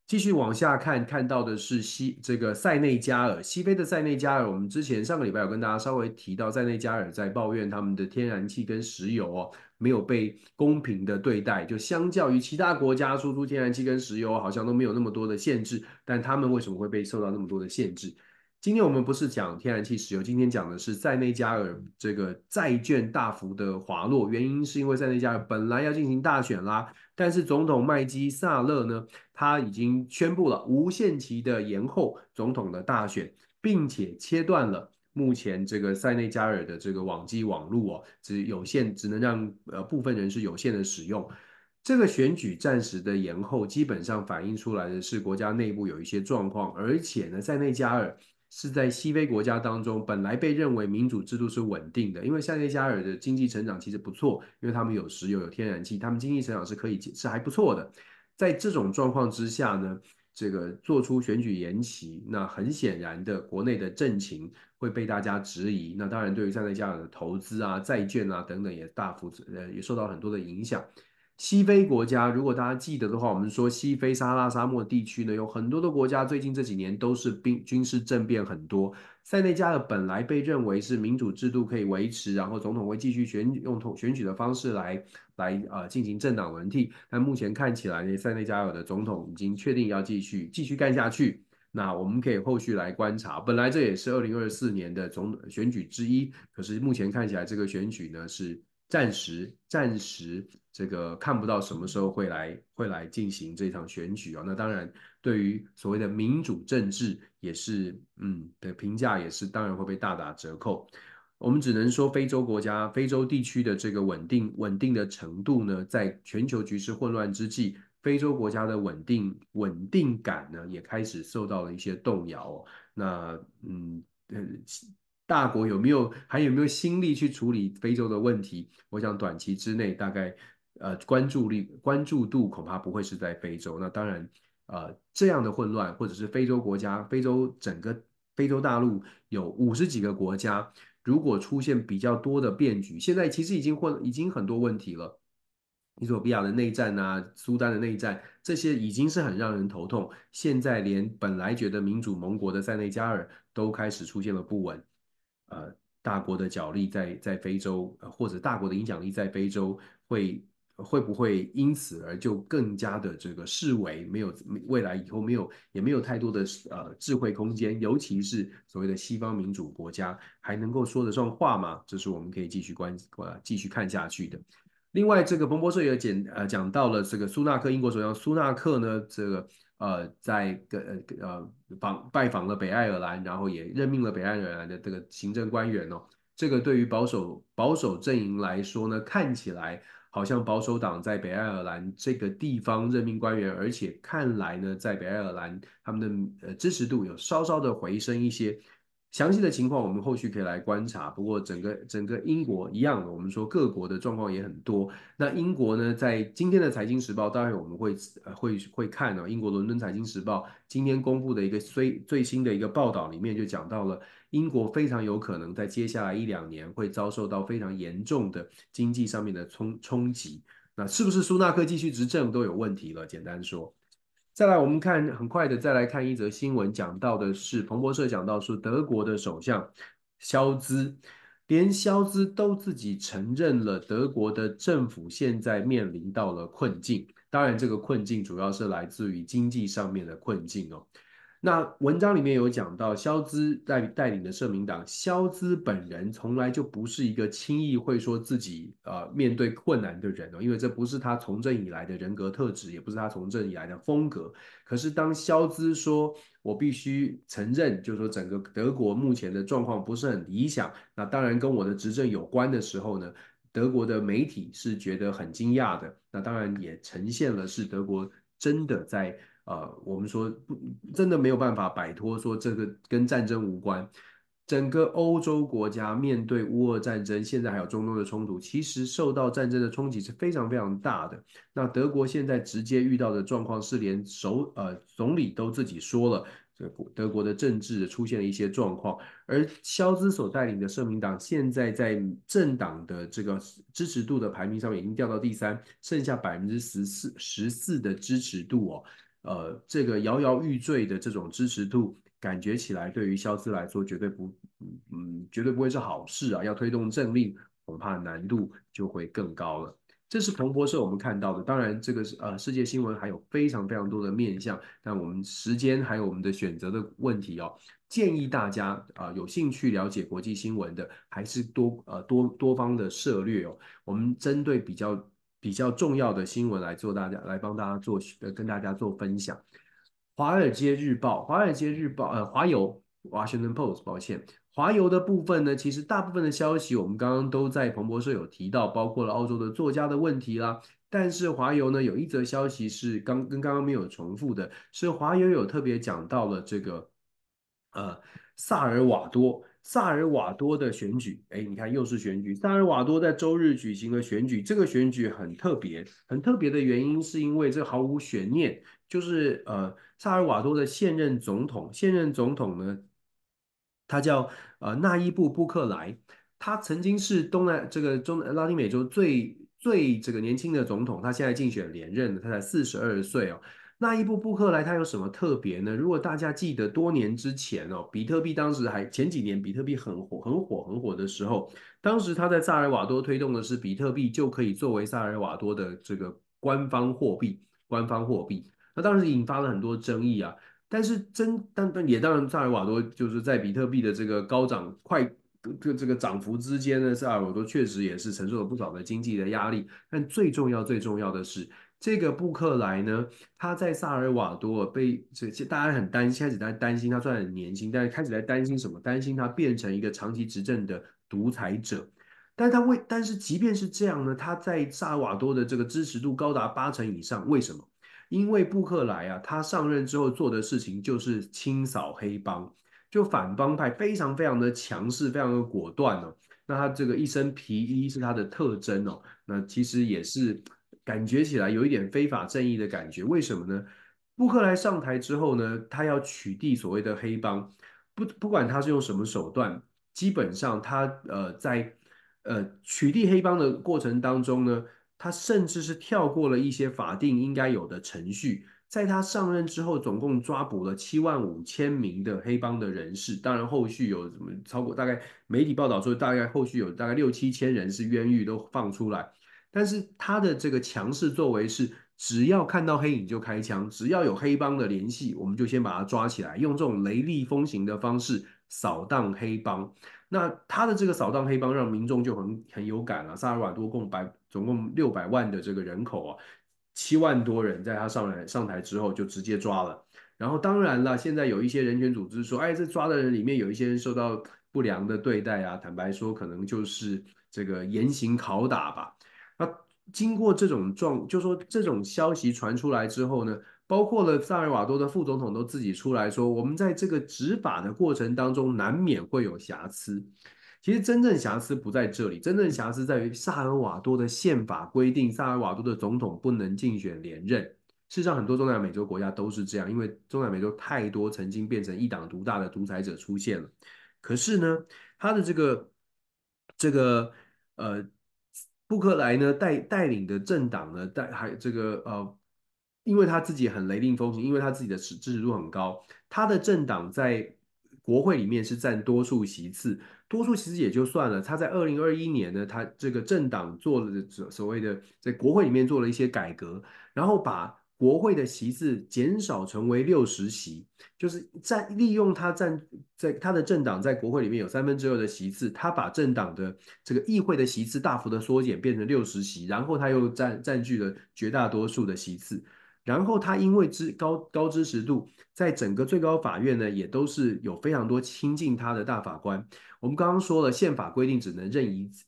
继续往下看，看到的是西这个塞内加尔，西非的塞内加尔。我们之前上个礼拜有跟大家稍微提到，塞内加尔在抱怨他们的天然气跟石油哦没有被公平的对待，就相较于其他国家输出天然气跟石油好像都没有那么多的限制，但他们为什么会被受到那么多的限制？今天我们不是讲天然气、石油，今天讲的是塞内加尔这个债券大幅的滑落，原因是因为塞内加尔本来要进行大选啦，但是总统麦基萨勒呢，他已经宣布了无限期的延后总统的大选，并且切断了目前这个塞内加尔的这个网际网络哦，只有限，只能让呃部分人士有限的使用。这个选举暂时的延后，基本上反映出来的是国家内部有一些状况，而且呢，塞内加尔。是在西非国家当中，本来被认为民主制度是稳定的，因为塞内加尔的经济成长其实不错，因为他们有石油、有天然气，他们经济成长是可以是还不错的。在这种状况之下呢，这个做出选举延期，那很显然的，国内的政情会被大家质疑。那当然，对于塞内加尔的投资啊、债券啊等等，也大幅呃也受到很多的影响。西非国家，如果大家记得的话，我们说西非撒哈拉沙漠地区呢，有很多的国家最近这几年都是兵军事政变很多。塞内加尔本来被认为是民主制度可以维持，然后总统会继续选用统选举的方式来来呃进行政党轮替，但目前看起来呢，塞内加尔的总统已经确定要继续继续干下去。那我们可以后续来观察，本来这也是二零二四年的总选举之一，可是目前看起来这个选举呢是。暂时暂时这个看不到什么时候会来会来进行这场选举啊，那当然对于所谓的民主政治也是嗯的评价也是当然会被大打折扣。我们只能说非洲国家非洲地区的这个稳定稳定的程度呢，在全球局势混乱之际，非洲国家的稳定稳定感呢也开始受到了一些动摇。那嗯嗯。大国有没有还有没有心力去处理非洲的问题？我想短期之内大概呃关注力关注度恐怕不会是在非洲。那当然呃这样的混乱或者是非洲国家，非洲整个非洲大陆有五十几个国家，如果出现比较多的变局，现在其实已经混已经很多问题了。伊索比亚的内战啊，苏丹的内战，这些已经是很让人头痛。现在连本来觉得民主盟国的塞内加尔都开始出现了不稳。呃，大国的角力在在非洲，呃，或者大国的影响力在非洲会，会不会因此而就更加的这个视为，没有未来以后没有也没有太多的呃智慧空间，尤其是所谓的西方民主国家还能够说得上话吗？这是我们可以继续关呃继续看下去的。另外，这个彭博社也讲呃讲到了这个苏纳克，英国首相苏纳克呢，这个。呃，在跟呃呃访拜访了北爱尔兰，然后也任命了北爱尔兰的这个行政官员哦。这个对于保守保守阵营来说呢，看起来好像保守党在北爱尔兰这个地方任命官员，而且看来呢，在北爱尔兰他们的呃支持度有稍稍的回升一些。详细的情况我们后续可以来观察。不过整个整个英国一样的，我们说各国的状况也很多。那英国呢，在今天的《财经时报》，当然我们会呃会会看哦。英国伦敦《财经时报》今天公布的一个最最新的一个报道里面就讲到了，英国非常有可能在接下来一两年会遭受到非常严重的经济上面的冲冲击。那是不是苏纳克继续执政都有问题了？简单说。再来，我们看很快的，再来看一则新闻，讲到的是彭博社讲到说，德国的首相肖兹，连肖兹都自己承认了，德国的政府现在面临到了困境。当然，这个困境主要是来自于经济上面的困境哦。那文章里面有讲到，肖兹带带领的社民党，肖兹本人从来就不是一个轻易会说自己呃面对困难的人哦，因为这不是他从政以来的人格特质，也不是他从政以来的风格。可是当肖兹说，我必须承认，就是说整个德国目前的状况不是很理想，那当然跟我的执政有关的时候呢，德国的媒体是觉得很惊讶的。那当然也呈现了是德国真的在。呃，我们说不，真的没有办法摆脱说这个跟战争无关。整个欧洲国家面对乌俄战争，现在还有中东的冲突，其实受到战争的冲击是非常非常大的。那德国现在直接遇到的状况是，连首呃总理都自己说了，这个德国的政治出现了一些状况。而肖兹所带领的社民党现在在政党的这个支持度的排名上面已经掉到第三，剩下百分之十四十四的支持度哦。呃，这个摇摇欲坠的这种支持度，感觉起来对于萧斯来说绝对不，嗯，绝对不会是好事啊！要推动政令，恐怕难度就会更高了。这是彭博社我们看到的。当然，这个是呃世界新闻还有非常非常多的面向，但我们时间还有我们的选择的问题哦，建议大家啊、有兴趣了解国际新闻的，还是多呃多多方的涉略哦。我们针对比较。比较重要的新闻来做大家来帮大家做呃跟大家做分享。华尔街日报，华尔街日报呃华邮 Washington Post，抱歉，华邮的部分呢，其实大部分的消息我们刚刚都在彭博社有提到，包括了澳洲的作家的问题啦。但是华邮呢有一则消息是刚跟刚刚没有重复的，是华邮有特别讲到了这个呃萨尔瓦多。萨尔瓦多的选举，哎，你看又是选举。萨尔瓦多在周日举行了选举，这个选举很特别，很特别的原因是因为这毫无悬念，就是呃，萨尔瓦多的现任总统，现任总统呢，他叫呃纳伊布·布克莱，他曾经是东南这个中拉丁美洲最最这个年轻的总统，他现在竞选连任了，他才四十二岁哦。那一部·布克莱他有什么特别呢？如果大家记得多年之前哦，比特币当时还前几年比特币很火、很火、很火的时候，当时他在萨尔瓦多推动的是比特币就可以作为萨尔瓦多的这个官方货币、官方货币。那当时引发了很多争议啊。但是真但但也当然，萨尔瓦多就是在比特币的这个高涨快这这个涨幅之间呢，萨尔瓦多确实也是承受了不少的经济的压力。但最重要、最重要的是。这个布克莱呢，他在萨尔瓦多被这大家很担心，开始在担心他虽然很年轻，但是开始在担心什么？担心他变成一个长期执政的独裁者。但他为，但是即便是这样呢，他在萨尔瓦多的这个支持度高达八成以上。为什么？因为布克莱啊，他上任之后做的事情就是清扫黑帮，就反帮派非常非常的强势，非常的果断哦。那他这个一身皮衣是他的特征哦。那其实也是。感觉起来有一点非法正义的感觉，为什么呢？布克莱上台之后呢，他要取缔所谓的黑帮，不不管他是用什么手段，基本上他呃在呃取缔黑帮的过程当中呢，他甚至是跳过了一些法定应该有的程序，在他上任之后，总共抓捕了七万五千名的黑帮的人士，当然后续有什么超过大概媒体报道说，大概后续有大概六七千人是冤狱都放出来。但是他的这个强势作为是，只要看到黑影就开枪，只要有黑帮的联系，我们就先把他抓起来，用这种雷厉风行的方式扫荡黑帮。那他的这个扫荡黑帮让民众就很很有感了。萨尔瓦多共百总共六百万的这个人口啊，七万多人在他上来上台之后就直接抓了。然后当然了，现在有一些人权组织说，哎，这抓的人里面有一些人受到不良的对待啊，坦白说，可能就是这个严刑拷打吧。经过这种状，就说这种消息传出来之后呢，包括了萨尔瓦多的副总统都自己出来说，我们在这个执法的过程当中难免会有瑕疵。其实真正瑕疵不在这里，真正瑕疵在于萨尔瓦多的宪法规定，萨尔瓦多的总统不能竞选连任。事实上，很多中南美洲国家都是这样，因为中南美洲太多曾经变成一党独大的独裁者出现了。可是呢，他的这个这个呃。布克莱呢带带领的政党呢带还这个呃，因为他自己很雷厉风行，因为他自己的支持度很高，他的政党在国会里面是占多数席次，多数其实也就算了，他在二零二一年呢，他这个政党做了所所谓的在国会里面做了一些改革，然后把。国会的席次减少成为六十席，就是在利用他占在他的政党在国会里面有三分之二的席次，他把政党的这个议会的席次大幅的缩减，变成六十席，然后他又占占据了绝大多数的席次，然后他因为知高高支持度，在整个最高法院呢也都是有非常多亲近他的大法官。我们刚刚说了，宪法规定只能任一次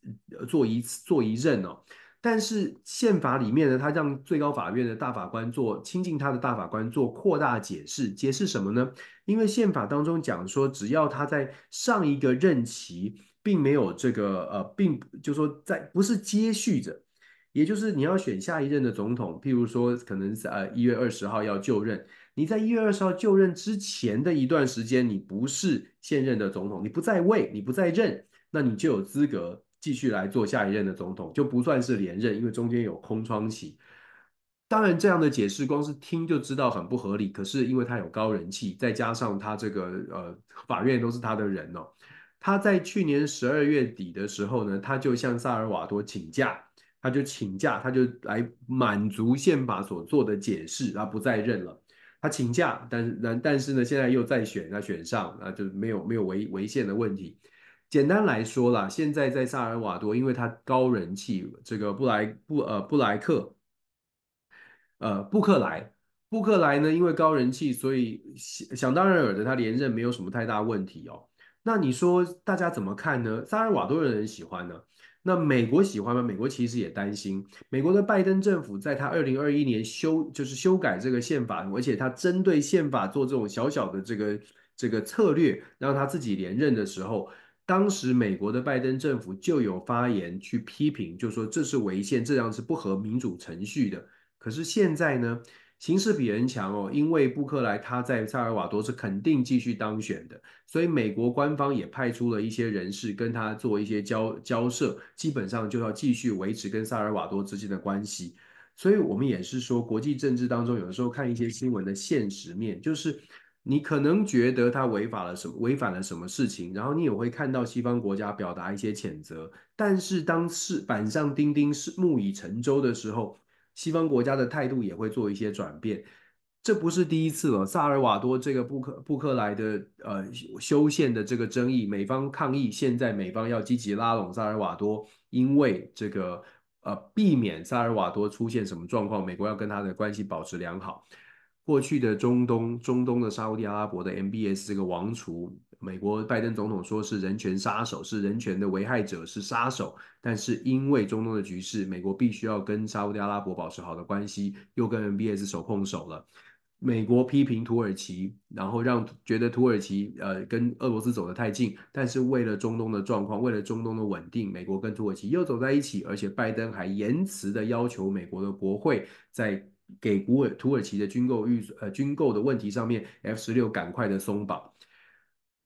做一次做一任哦。但是宪法里面呢，他让最高法院的大法官做亲近他的大法官做扩大解释，解释什么呢？因为宪法当中讲说，只要他在上一个任期并没有这个呃，并就说在不是接续着，也就是你要选下一任的总统，譬如说可能是呃一月二十号要就任，你在一月二十号就任之前的一段时间，你不是现任的总统，你不在位，你不在任，那你就有资格。继续来做下一任的总统，就不算是连任，因为中间有空窗期。当然，这样的解释光是听就知道很不合理。可是因为他有高人气，再加上他这个呃法院都是他的人哦，他在去年十二月底的时候呢，他就向萨尔瓦多请假，他就请假，他就来满足宪法所做的解释，他不再任了。他请假，但是但但是呢，现在又再选，他选上，那就没有没有违违宪的问题。简单来说啦，现在在萨尔瓦多，因为他高人气，这个布莱布呃布莱克，呃布克莱布克莱呢，因为高人气，所以想想当然尔的他连任没有什么太大问题哦。那你说大家怎么看呢？萨尔瓦多的人喜欢呢？那美国喜欢吗？美国其实也担心。美国的拜登政府在他二零二一年修就是修改这个宪法，而且他针对宪法做这种小小的这个。这个策略让他自己连任的时候，当时美国的拜登政府就有发言去批评，就说这是违宪，这样是不合民主程序的。可是现在呢，形势比人强哦，因为布克莱他在萨尔瓦多是肯定继续当选的，所以美国官方也派出了一些人士跟他做一些交交涉，基本上就要继续维持跟萨尔瓦多之间的关系。所以我们也是说，国际政治当中有的时候看一些新闻的现实面，就是你可能觉得他违法了什么，违反了什么事情，然后你也会看到西方国家表达一些谴责，但是当是板上钉钉是木已成舟的时候。西方国家的态度也会做一些转变，这不是第一次了。萨尔瓦多这个布克布克莱的呃修宪的这个争议，美方抗议，现在美方要积极拉拢萨尔瓦多，因为这个呃避免萨尔瓦多出现什么状况，美国要跟他的关系保持良好。过去的中东中东的沙乌地阿拉伯的 MBS 这个王储。美国拜登总统说是人权杀手，是人权的危害者，是杀手。但是因为中东的局势，美国必须要跟沙乌地阿拉伯保持好的关系，又跟 MBS 手碰手了。美国批评土耳其，然后让觉得土耳其呃跟俄罗斯走得太近。但是为了中东的状况，为了中东的稳定，美国跟土耳其又走在一起。而且拜登还言辞的要求美国的国会在给古尔土耳其的军购预呃军购的问题上面，F 十六赶快的松绑。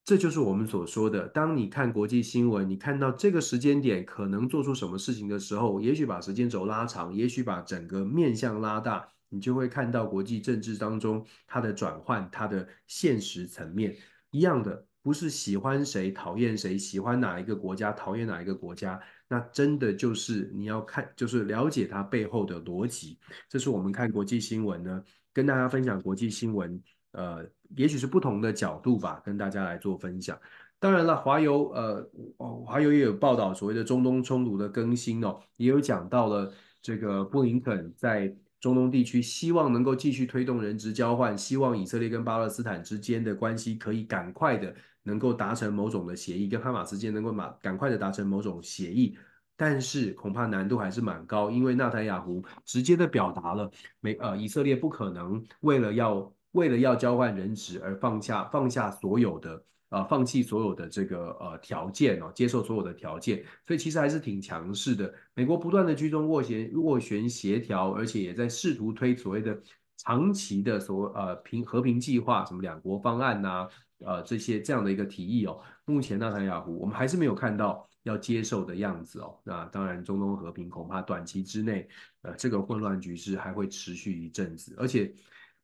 这就是我们所说的，当你看国际新闻，你看到这个时间点可能做出什么事情的时候，也许把时间轴拉长，也许把整个面向拉大，你就会看到国际政治当中它的转换，它的现实层面一样的，不是喜欢谁讨厌谁，喜欢哪一个国家讨厌哪一个国家，那真的就是你要看，就是了解它背后的逻辑。这是我们看国际新闻呢，跟大家分享国际新闻。呃，也许是不同的角度吧，跟大家来做分享。当然了，华邮呃，华邮也有报道所谓的中东冲突的更新哦，也有讲到了这个布林肯在中东地区希望能够继续推动人质交换，希望以色列跟巴勒斯坦之间的关系可以赶快的能够达成某种的协议，跟哈马斯之间能够马赶快的达成某种协议。但是恐怕难度还是蛮高，因为纳坦雅胡直接的表达了美呃以色列不可能为了要。为了要交换人质而放下放下所有的呃放弃所有的这个呃条件哦，接受所有的条件，所以其实还是挺强势的。美国不断的居中斡旋斡旋协调，而且也在试图推所谓的长期的所呃平和平计划，什么两国方案呐、呃这些这样的一个提议哦。目前纳坦雅胡我们还是没有看到要接受的样子哦。那当然，中东和平恐怕短期之内呃这个混乱局势还会持续一阵子，而且。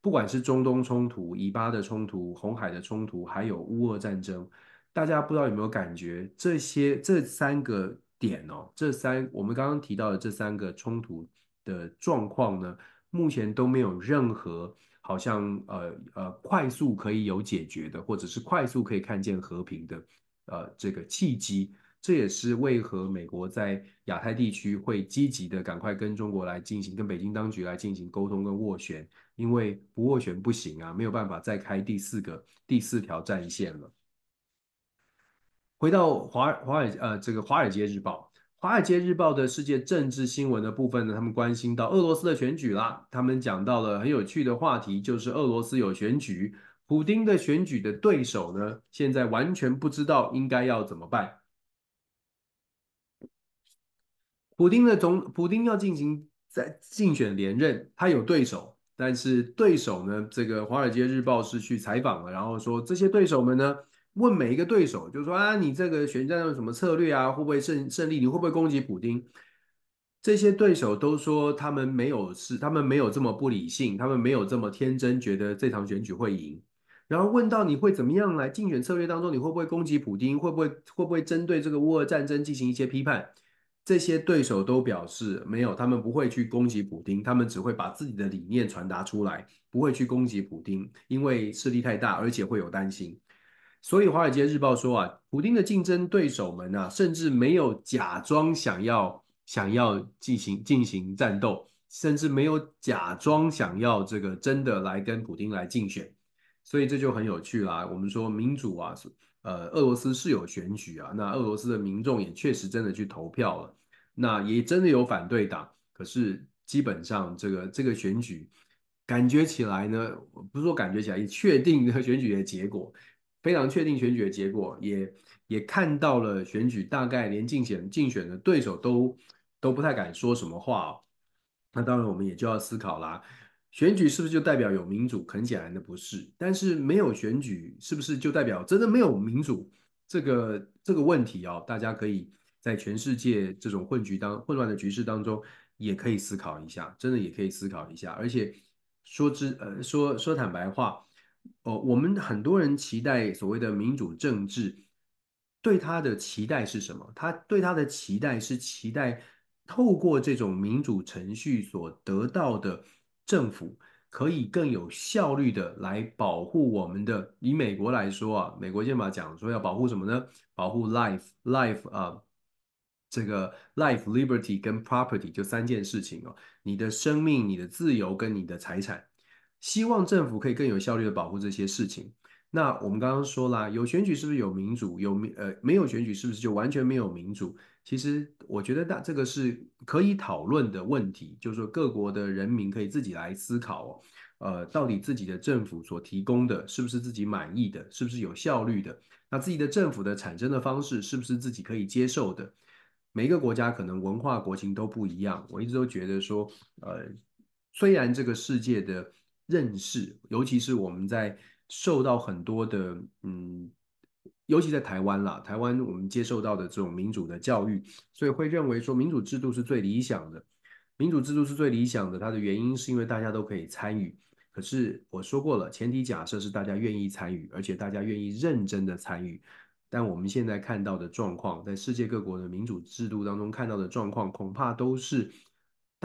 不管是中东冲突、以巴的冲突、红海的冲突，还有乌俄战争，大家不知道有没有感觉？这些这三个点哦，这三我们刚刚提到的这三个冲突的状况呢，目前都没有任何好像呃呃快速可以有解决的，或者是快速可以看见和平的呃这个契机。这也是为何美国在亚太地区会积极的赶快跟中国来进行，跟北京当局来进行沟通跟斡旋。因为不斡旋不行啊，没有办法再开第四个第四条战线了。回到华华尔呃这个华尔街日报，华尔街日报的世界政治新闻的部分呢，他们关心到俄罗斯的选举啦，他们讲到了很有趣的话题，就是俄罗斯有选举，普丁的选举的对手呢，现在完全不知道应该要怎么办。普丁的总普丁要进行在竞选连任，他有对手。但是对手呢？这个《华尔街日报》是去采访了，然后说这些对手们呢，问每一个对手，就是说啊，你这个选战有什么策略啊？会不会胜胜利？你会不会攻击普丁？这些对手都说他们没有是，他们没有这么不理性，他们没有这么天真，觉得这场选举会赢。然后问到你会怎么样来竞选策略当中，你会不会攻击普丁？会不会会不会针对这个乌俄战争进行一些批判？这些对手都表示没有，他们不会去攻击普丁，他们只会把自己的理念传达出来，不会去攻击普丁，因为势力太大，而且会有担心。所以《华尔街日报》说啊，普丁的竞争对手们啊，甚至没有假装想要想要进行进行战斗，甚至没有假装想要这个真的来跟普丁来竞选，所以这就很有趣啦。我们说民主啊。呃，俄罗斯是有选举啊，那俄罗斯的民众也确实真的去投票了，那也真的有反对党，可是基本上这个这个选举感觉起来呢，不是说感觉起来，也确定的选举的结果，非常确定选举的结果，也也看到了选举大概连竞选竞选的对手都都不太敢说什么话哦。那当然，我们也就要思考啦，选举是不是就代表有民主？很显然的不是。但是没有选举，是不是就代表真的没有民主？这个这个问题哦，大家可以在全世界这种混局当混乱的局势当中，也可以思考一下，真的也可以思考一下。而且说之呃说说坦白话。哦，我们很多人期待所谓的民主政治，对他的期待是什么？他对他的期待是期待透过这种民主程序所得到的政府，可以更有效率的来保护我们的。以美国来说啊，美国宪法讲说要保护什么呢？保护 life，life 啊这个 life liberty 跟 property 就三件事情哦，你的生命、你的自由跟你的财产。希望政府可以更有效率的保护这些事情。那我们刚刚说啦，有选举是不是有民主？有民呃没有选举是不是就完全没有民主？其实我觉得大这个是可以讨论的问题，就是说各国的人民可以自己来思考哦。呃，到底自己的政府所提供的是不是自己满意的？是不是有效率的？那自己的政府的产生的方式是不是自己可以接受的？每一个国家可能文化国情都不一样。我一直都觉得说，呃，虽然这个世界的认识，尤其是我们在受到很多的，嗯，尤其在台湾啦，台湾我们接受到的这种民主的教育，所以会认为说民主制度是最理想的。民主制度是最理想的，它的原因是因为大家都可以参与。可是我说过了，前提假设是大家愿意参与，而且大家愿意认真的参与。但我们现在看到的状况，在世界各国的民主制度当中看到的状况，恐怕都是。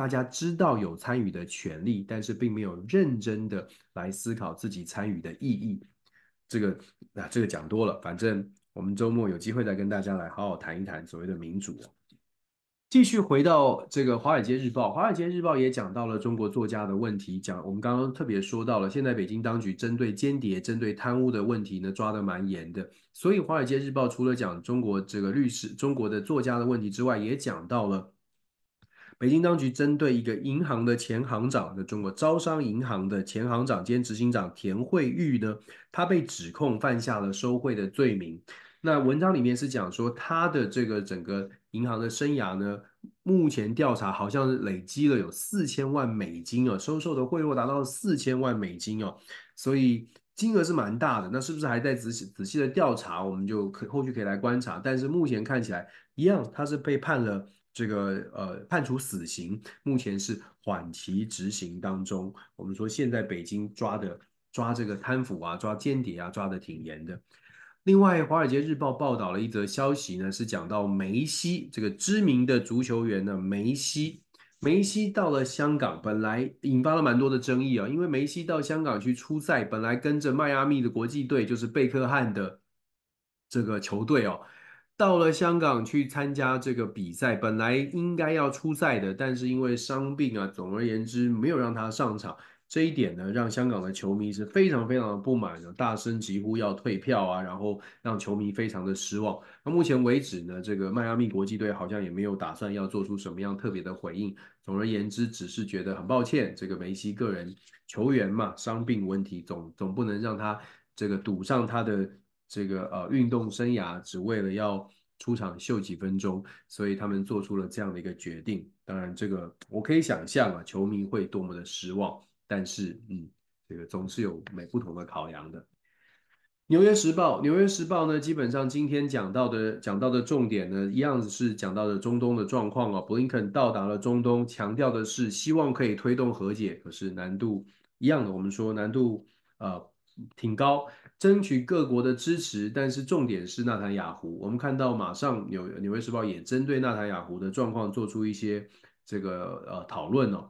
大家知道有参与的权利，但是并没有认真的来思考自己参与的意义。这个啊，这个讲多了，反正我们周末有机会再跟大家来好好谈一谈所谓的民主。继续回到这个《华尔街日报》，《华尔街日报》也讲到了中国作家的问题。讲我们刚刚特别说到了，现在北京当局针对间谍、针对贪污的问题呢，抓得蛮严的。所以，《华尔街日报》除了讲中国这个律师、中国的作家的问题之外，也讲到了。北京当局针对一个银行的前行长的中国招商银行的前行长兼执行长田惠玉呢，他被指控犯下了收贿的罪名。那文章里面是讲说，他的这个整个银行的生涯呢，目前调查好像累积了有四千万美金哦，收受的贿赂达到四千万美金哦，所以金额是蛮大的。那是不是还在仔细仔细的调查？我们就可后续可以来观察。但是目前看起来一样，他是被判了。这个呃判处死刑，目前是缓期执行当中。我们说现在北京抓的抓这个贪腐啊，抓间谍啊，抓的挺严的。另外，《华尔街日报》报道了一则消息呢，是讲到梅西这个知名的足球员呢，梅西，梅西到了香港，本来引发了蛮多的争议啊，因为梅西到香港去出赛，本来跟着迈阿密的国际队，就是贝克汉的这个球队哦。到了香港去参加这个比赛，本来应该要出赛的，但是因为伤病啊，总而言之没有让他上场。这一点呢，让香港的球迷是非常非常的不满的，大声疾呼要退票啊，然后让球迷非常的失望。那目前为止呢，这个迈阿密国际队好像也没有打算要做出什么样特别的回应。总而言之，只是觉得很抱歉，这个梅西个人球员嘛，伤病问题总总不能让他这个赌上他的。这个呃运动生涯只为了要出场秀几分钟，所以他们做出了这样的一个决定。当然，这个我可以想象啊，球迷会多么的失望。但是，嗯，这个总是有每不同的考量的。纽约时报，纽约时报呢，基本上今天讲到的讲到的重点呢，一样是讲到的中东的状况啊。布林肯到达了中东，强调的是希望可以推动和解，可是难度一样的，我们说难度呃挺高。争取各国的支持，但是重点是纳坦雅胡。我们看到，马上纽《纽约时报》也针对纳坦雅胡的状况做出一些这个呃讨论哦。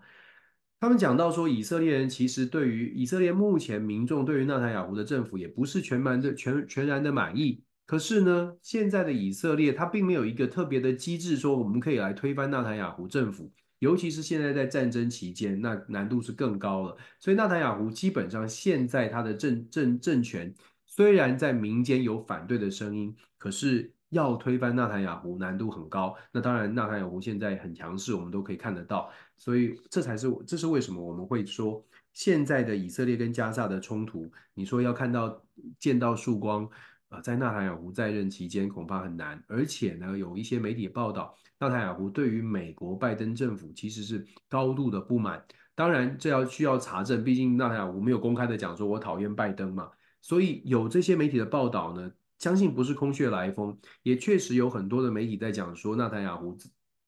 他们讲到说，以色列人其实对于以色列目前民众对于纳坦雅胡的政府也不是全然的全全然的满意。可是呢，现在的以色列他并没有一个特别的机制说我们可以来推翻纳坦雅胡政府。尤其是现在在战争期间，那难度是更高了。所以纳坦雅胡基本上现在他的政政政权虽然在民间有反对的声音，可是要推翻纳坦雅胡难度很高。那当然，纳坦雅胡现在很强势，我们都可以看得到。所以这才是这是为什么我们会说现在的以色列跟加萨的冲突，你说要看到见到曙光，呃，在纳坦雅胡在任期间恐怕很难。而且呢，有一些媒体报道，纳塔雅胡对于美国拜登政府其实是高度的不满。当然，这要需要查证，毕竟纳塔雅胡没有公开的讲说我讨厌拜登嘛。所以有这些媒体的报道呢，相信不是空穴来风，也确实有很多的媒体在讲说，纳塔雅胡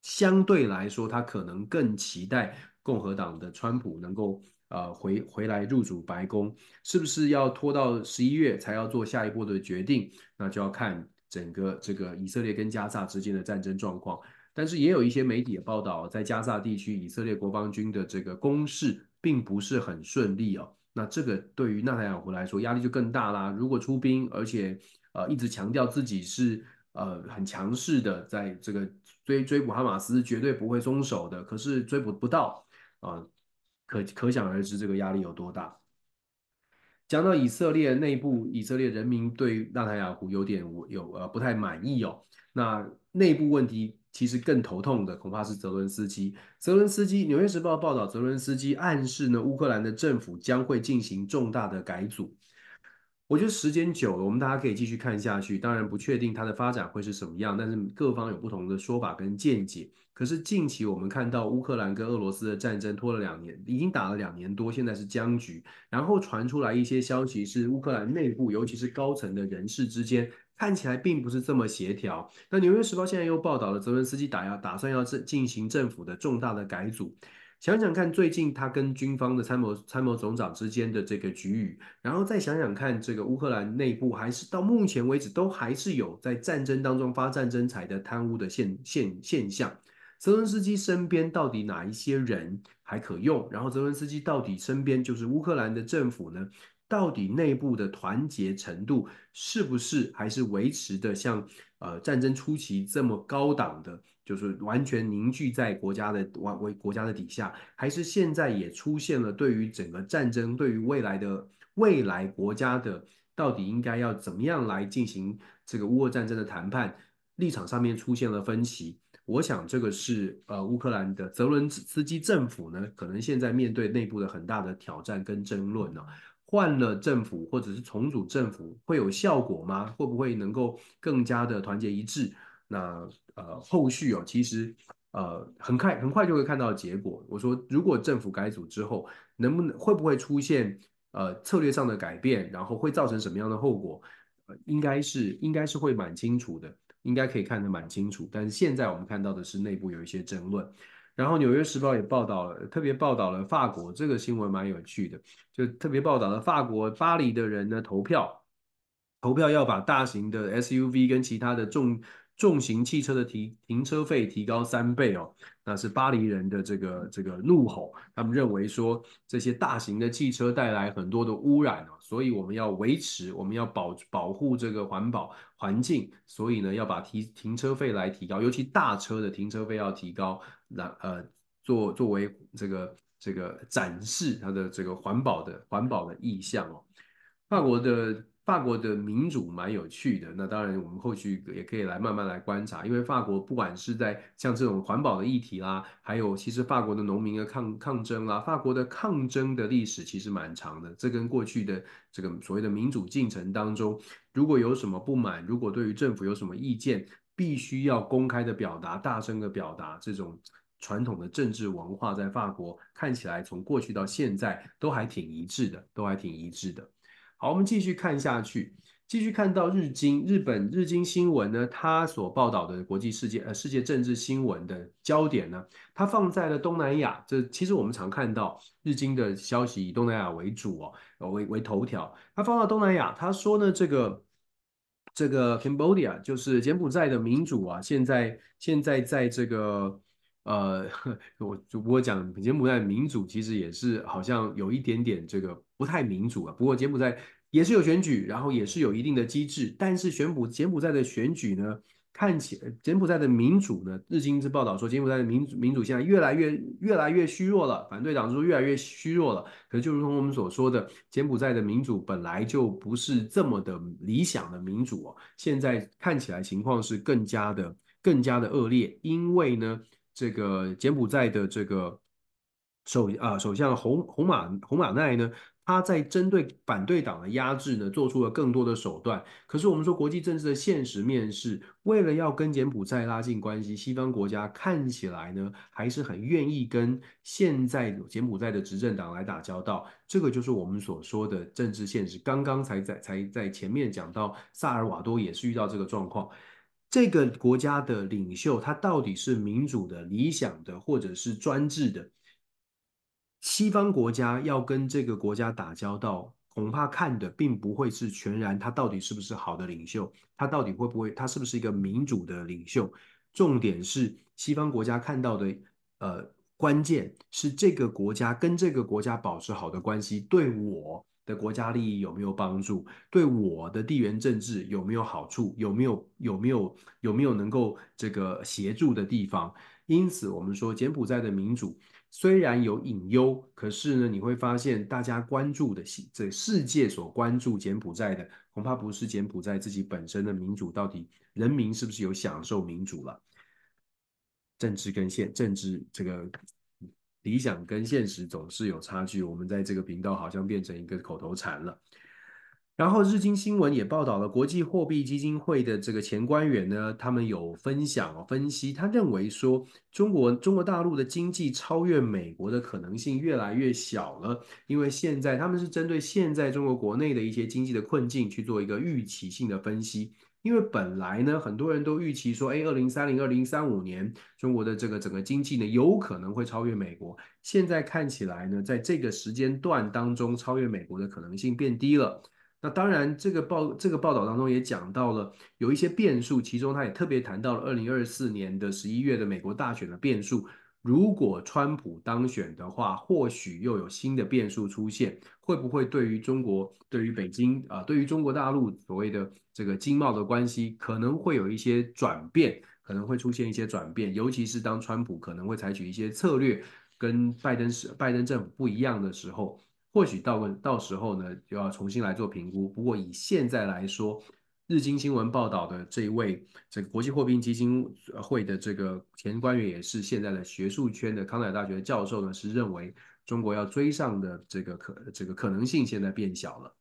相对来说，他可能更期待共和党的川普能够呃回回来入主白宫，是不是要拖到十一月才要做下一步的决定？那就要看整个这个以色列跟加萨之间的战争状况。但是也有一些媒体的报道，在加萨地区，以色列国防军的这个攻势并不是很顺利哦。那这个对于纳塔雅胡来说压力就更大啦。如果出兵，而且呃一直强调自己是呃很强势的，在这个追追捕哈马斯绝对不会松手的，可是追捕不到啊，可可想而知这个压力有多大。讲到以色列内部，以色列人民对纳塔雅胡有点有呃不太满意哦。那内部问题。其实更头痛的恐怕是泽伦斯基。泽伦斯基，《纽约时报》报道，泽伦斯基暗示呢，乌克兰的政府将会进行重大的改组。我觉得时间久了，我们大家可以继续看下去。当然不确定它的发展会是什么样，但是各方有不同的说法跟见解。可是近期我们看到乌克兰跟俄罗斯的战争拖了两年，已经打了两年多，现在是僵局。然后传出来一些消息是乌克兰内部，尤其是高层的人士之间。看起来并不是这么协调。那《纽约时报》现在又报道了泽伦斯基打要打算要进进行政府的重大的改组。想想看，最近他跟军方的参谋参谋总长之间的这个局域，然后再想想看，这个乌克兰内部还是到目前为止都还是有在战争当中发战争财的贪污的现现现象。泽伦斯基身边到底哪一些人还可用？然后泽伦斯基到底身边就是乌克兰的政府呢？到底内部的团结程度是不是还是维持的像呃战争初期这么高档的，就是完全凝聚在国家的完为国家的底下，还是现在也出现了对于整个战争，对于未来的未来国家的到底应该要怎么样来进行这个乌俄战争的谈判，立场上面出现了分歧。我想这个是呃乌克兰的泽伦斯基政府呢，可能现在面对内部的很大的挑战跟争论呢、换了政府或者是重组政府会有效果吗？会不会能够更加的团结一致？那呃后续哦，其实呃很快很快就会看到结果。我说如果政府改组之后，能不能会不会出现呃策略上的改变，然后会造成什么样的后果？应该是应该是会蛮清楚的，应该可以看得蛮清楚。但是现在我们看到的是内部有一些争论。然后《纽约时报》也报道了，特别报道了法国这个新闻蛮有趣的，就特别报道了法国巴黎的人呢投票，投票要把大型的 SUV 跟其他的重重型汽车的提停车费提高三倍哦，那是巴黎人的这个这个怒吼，他们认为说这些大型的汽车带来很多的污染哦，所以我们要维持，我们要保保护这个环保环境，所以呢要把提停车费来提高，尤其大车的停车费要提高。那呃，作作为这个这个展示它的这个环保的环保的意向哦，法国的法国的民主蛮有趣的。那当然，我们后续也可以来慢慢来观察，因为法国不管是在像这种环保的议题啦，还有其实法国的农民的抗抗争啦，法国的抗争的历史其实蛮长的。这跟过去的这个所谓的民主进程当中，如果有什么不满，如果对于政府有什么意见，必须要公开的表达，大声的表达这种。传统的政治文化在法国看起来从过去到现在都还挺一致的，都还挺一致的。好，我们继续看下去，继续看到日经日本日经新闻呢，它所报道的国际世界呃世界政治新闻的焦点呢，它放在了东南亚。这其实我们常看到日经的消息以东南亚为主哦，为为头条。它放到东南亚，他说呢，这个这个 Cambodia 就是柬埔寨的民主啊，现在现在在这个。呃，我主播讲柬埔寨民主其实也是好像有一点点这个不太民主啊。不过柬埔寨也是有选举，然后也是有一定的机制，但是选埔柬埔寨的选举呢，看起来柬埔寨的民主呢，日经之报道说，柬埔寨的民主民主现在越来越越来越虚弱了，反对党说越来越虚弱了。可是就如同我们所说的，柬埔寨的民主本来就不是这么的理想的民主哦，现在看起来情况是更加的更加的恶劣，因为呢，这个柬埔寨的这个首啊首相洪洪马洪马奈呢。他在针对反对党的压制呢，做出了更多的手段。可是我们说，国际政治的现实面是，为了要跟柬埔寨拉近关系，西方国家看起来呢，还是很愿意跟现在柬埔寨的执政党来打交道。这个就是我们所说的政治现实。刚刚才在才在前面讲到，萨尔瓦多也是遇到这个状况。这个国家的领袖，他到底是民主的、理想的，或者是专制的？西方国家要跟这个国家打交道，恐怕看的并不会是全然他到底是不是好的领袖，他到底会不会，他是不是一个民主的领袖。重点是西方国家看到的，呃，关键是这个国家跟这个国家保持好的关系，对我的国家利益有没有帮助，对我的地缘政治有没有好处，有没有有没有有没有能够这个协助的地方。因此，我们说柬埔寨的民主。虽然有隐忧，可是呢，你会发现大家关注的，这世界所关注柬埔寨的，恐怕不是柬埔寨自己本身的民主，到底人民是不是有享受民主了？政治跟现政治这个理想跟现实总是有差距，我们在这个频道好像变成一个口头禅了。然后，日经新闻也报道了国际货币基金会的这个前官员呢，他们有分享分析，他认为说，中国中国大陆的经济超越美国的可能性越来越小了，因为现在他们是针对现在中国国内的一些经济的困境去做一个预期性的分析，因为本来呢，很多人都预期说，哎，二零三零、二零三五年中国的这个整个经济呢，有可能会超越美国，现在看起来呢，在这个时间段当中，超越美国的可能性变低了。那当然，这个报这个报道当中也讲到了有一些变数，其中他也特别谈到了二零二四年的十一月的美国大选的变数。如果川普当选的话，或许又有新的变数出现，会不会对于中国、对于北京啊、对于中国大陆所谓的这个经贸的关系，可能会有一些转变，可能会出现一些转变，尤其是当川普可能会采取一些策略跟拜登是拜登政府不一样的时候。或许到问到时候呢，就要重新来做评估。不过以现在来说，日经新闻报道的这一位这个国际货币基金会的这个前官员，也是现在的学术圈的康奈尔大学教授呢，是认为中国要追上的这个可这个可能性现在变小了。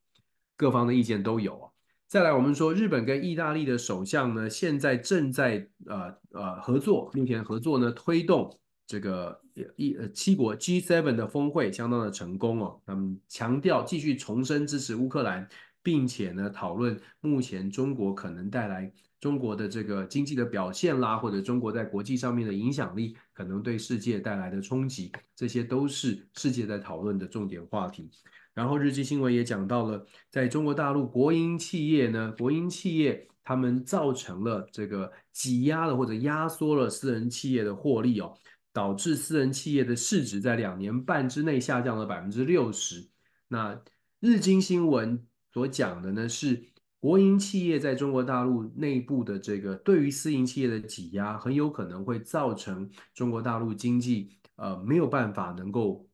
各方的意见都有啊。再来，我们说日本跟意大利的首相呢，现在正在呃呃合作，目前合作呢推动。这个一呃七国 G7 的峰会相当的成功哦，他们强调继续重申支持乌克兰，并且呢讨论目前中国可能带来中国的这个经济的表现啦，或者中国在国际上面的影响力可能对世界带来的冲击，这些都是世界在讨论的重点话题。然后日经新闻也讲到了，在中国大陆国营企业呢，国营企业他们造成了这个挤压了或者压缩了私人企业的获利哦。导致私人企业的市值在两年半之内下降了百分之六十。那日经新闻所讲的呢，是国营企业在中国大陆内部的这个对于私营企业的挤压，很有可能会造成中国大陆经济呃没有办法能够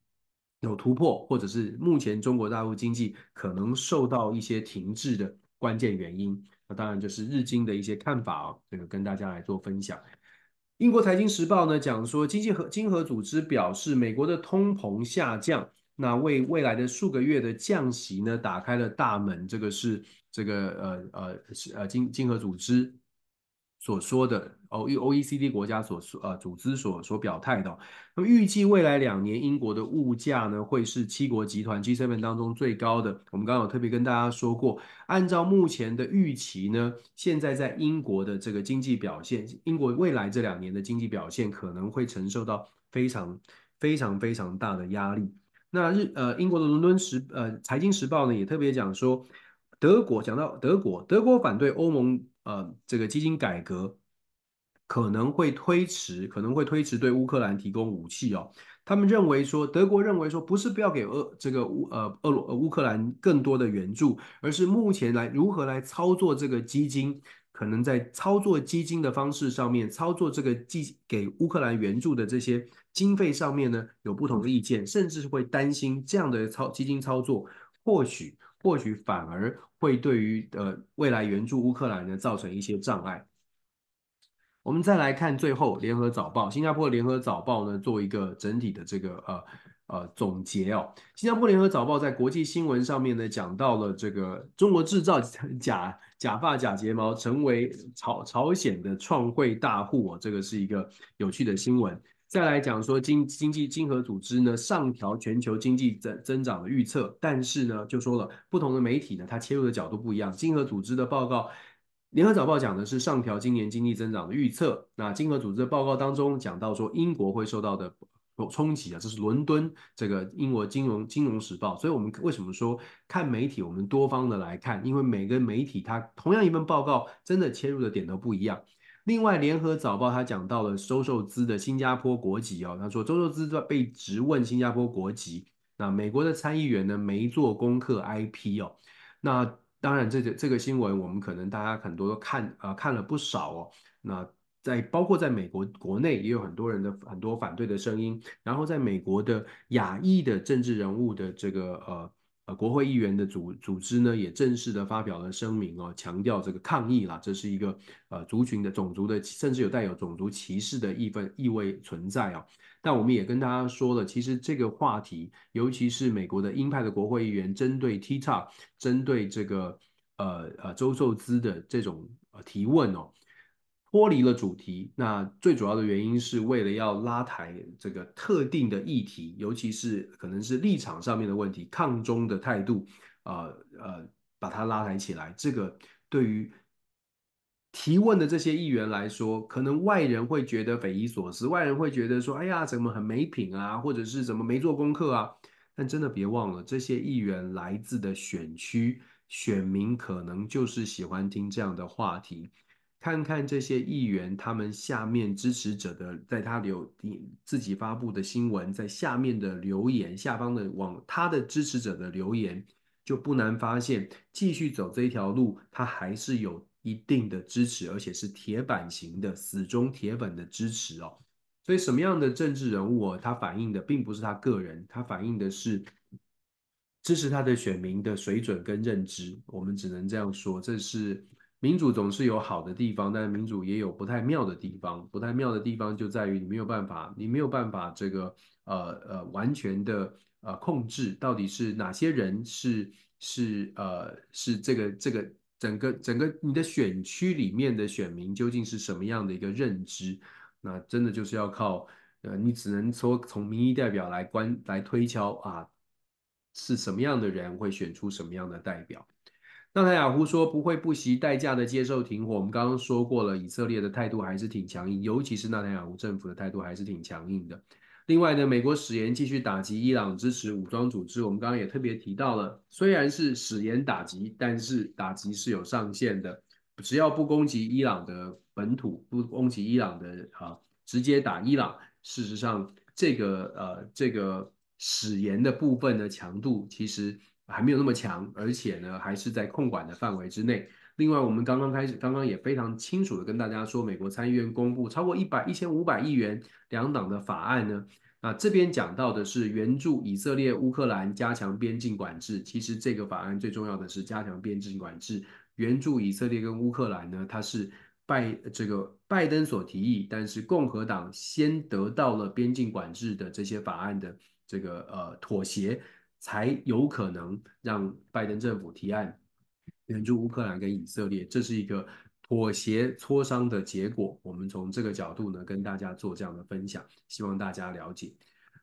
有突破，或者是目前中国大陆经济可能受到一些停滞的关键原因。那当然就是日经的一些看法哦，这个跟大家来做分享。英国财经时报呢讲说，经济和经合组织表示，美国的通膨下降，那为未来的数个月的降息呢打开了大门。这个是这个呃呃呃经经合组织。所说的 O O E C D 国家所呃组织所所表态的，那么预计未来两年英国的物价呢会是七国集团 G7 当中最高的。我们刚刚有特别跟大家说过，按照目前的预期呢，现在在英国的这个经济表现，英国未来这两年的经济表现可能会承受到非常非常非常大的压力。那日呃英国的伦敦时呃财经时报呢也特别讲说，德国讲到德国，德国反对欧盟。呃，这个基金改革可能会推迟，可能会推迟对乌克兰提供武器哦。他们认为说，德国认为说，不是不要给俄这个乌呃俄罗乌克兰更多的援助，而是目前来如何来操作这个基金，可能在操作基金的方式上面，操作这个基给乌克兰援助的这些经费上面呢，有不同的意见，甚至是会担心这样的操基金操作，或许或许反而会对于呃未来援助乌克兰呢造成一些障碍。我们再来看最后联合早报，新加坡联合早报呢做一个整体的这个呃。呃，总结哦，新加坡联合早报在国际新闻上面呢，讲到了这个中国制造假假发假睫毛成为朝朝鲜的创汇大户哦，这个是一个有趣的新闻。再来讲说经经济经合组织呢上调全球经济增增长的预测，但是呢就说了不同的媒体呢它切入的角度不一样。经合组织的报告，联合早报讲的是上调今年经济增长的预测，那经合组织的报告当中讲到说英国会受到的。有冲击啊！这是伦敦这个英国金融金融时报，所以我们为什么说看媒体，我们多方的来看，因为每个媒体它同样一份报告，真的切入的点都不一样。另外，联合早报它讲到了周受资的新加坡国籍哦，他说周受资被质问新加坡国籍，那美国的参议员呢没做功课 IP 哦，那当然这个这个新闻我们可能大家很多都看啊、呃、看了不少哦，那。在包括在美国国内也有很多人的很多反对的声音，然后在美国的亚裔的政治人物的这个呃呃国会议员的组组织呢，也正式的发表了声明哦，强调这个抗议啦，这是一个呃族群的种族的，甚至有带有种族歧视的意味意味存在哦。但我们也跟大家说了，其实这个话题，尤其是美国的鹰派的国会议员针对 TikTok，针对这个呃呃周受资的这种呃提问哦。脱离了主题，那最主要的原因是为了要拉抬这个特定的议题，尤其是可能是立场上面的问题，抗中的态度，呃呃，把它拉抬起来。这个对于提问的这些议员来说，可能外人会觉得匪夷所思，外人会觉得说，哎呀，怎么很没品啊，或者是怎么没做功课啊？但真的别忘了，这些议员来自的选区选民，可能就是喜欢听这样的话题。看看这些议员，他们下面支持者的，在他留自己发布的新闻，在下面的留言，下方的往他的支持者的留言，就不难发现，继续走这一条路，他还是有一定的支持，而且是铁板型的、死忠铁粉的支持哦。所以，什么样的政治人物哦，他反映的并不是他个人，他反映的是支持他的选民的水准跟认知。我们只能这样说，这是。民主总是有好的地方，但是民主也有不太妙的地方。不太妙的地方就在于你没有办法，你没有办法这个呃呃完全的呃控制到底是哪些人是是呃是这个这个整个整个你的选区里面的选民究竟是什么样的一个认知？那真的就是要靠呃你只能说从民意代表来观来推敲啊，是什么样的人会选出什么样的代表。纳坦雅胡说不会不惜代价的接受停火。我们刚刚说过了，以色列的态度还是挺强硬，尤其是纳坦雅胡政府的态度还是挺强硬的。另外呢，美国使言继续打击伊朗支持武装组织。我们刚刚也特别提到了，虽然是矢严打击，但是打击是有上限的。只要不攻击伊朗的本土，不攻击伊朗的啊，直接打伊朗。事实上，这个呃，这个使言的部分的强度其实。还没有那么强，而且呢，还是在控管的范围之内。另外，我们刚刚开始，刚刚也非常清楚的跟大家说，美国参议院公布超过一百一千五百亿元两党的法案呢。那这边讲到的是援助以色列、乌克兰加强边境管制。其实这个法案最重要的是加强边境管制，援助以色列跟乌克兰呢，它是拜这个拜登所提议，但是共和党先得到了边境管制的这些法案的这个呃妥协。才有可能让拜登政府提案援助乌克兰跟以色列，这是一个妥协磋商的结果。我们从这个角度呢，跟大家做这样的分享，希望大家了解。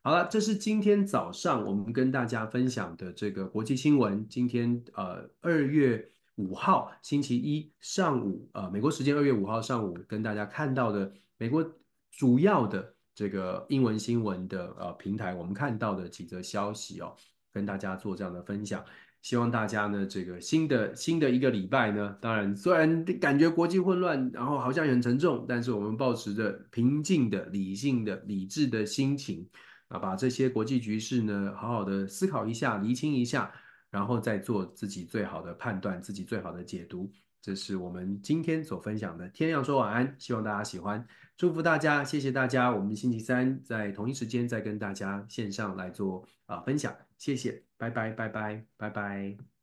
好了，这是今天早上我们跟大家分享的这个国际新闻。今天呃二月五号星期一上午，呃美国时间二月五号上午跟大家看到的美国主要的这个英文新闻的呃平台，我们看到的几则消息哦。跟大家做这样的分享，希望大家呢，这个新的新的一个礼拜呢，当然虽然感觉国际混乱，然后好像很沉重，但是我们保持着平静的、理性的、理智的心情啊，把这些国际局势呢，好好的思考一下、厘清一下，然后再做自己最好的判断、自己最好的解读。这是我们今天所分享的天亮说晚安，希望大家喜欢，祝福大家，谢谢大家。我们星期三在同一时间再跟大家线上来做啊、分享，谢谢，拜拜拜拜拜拜。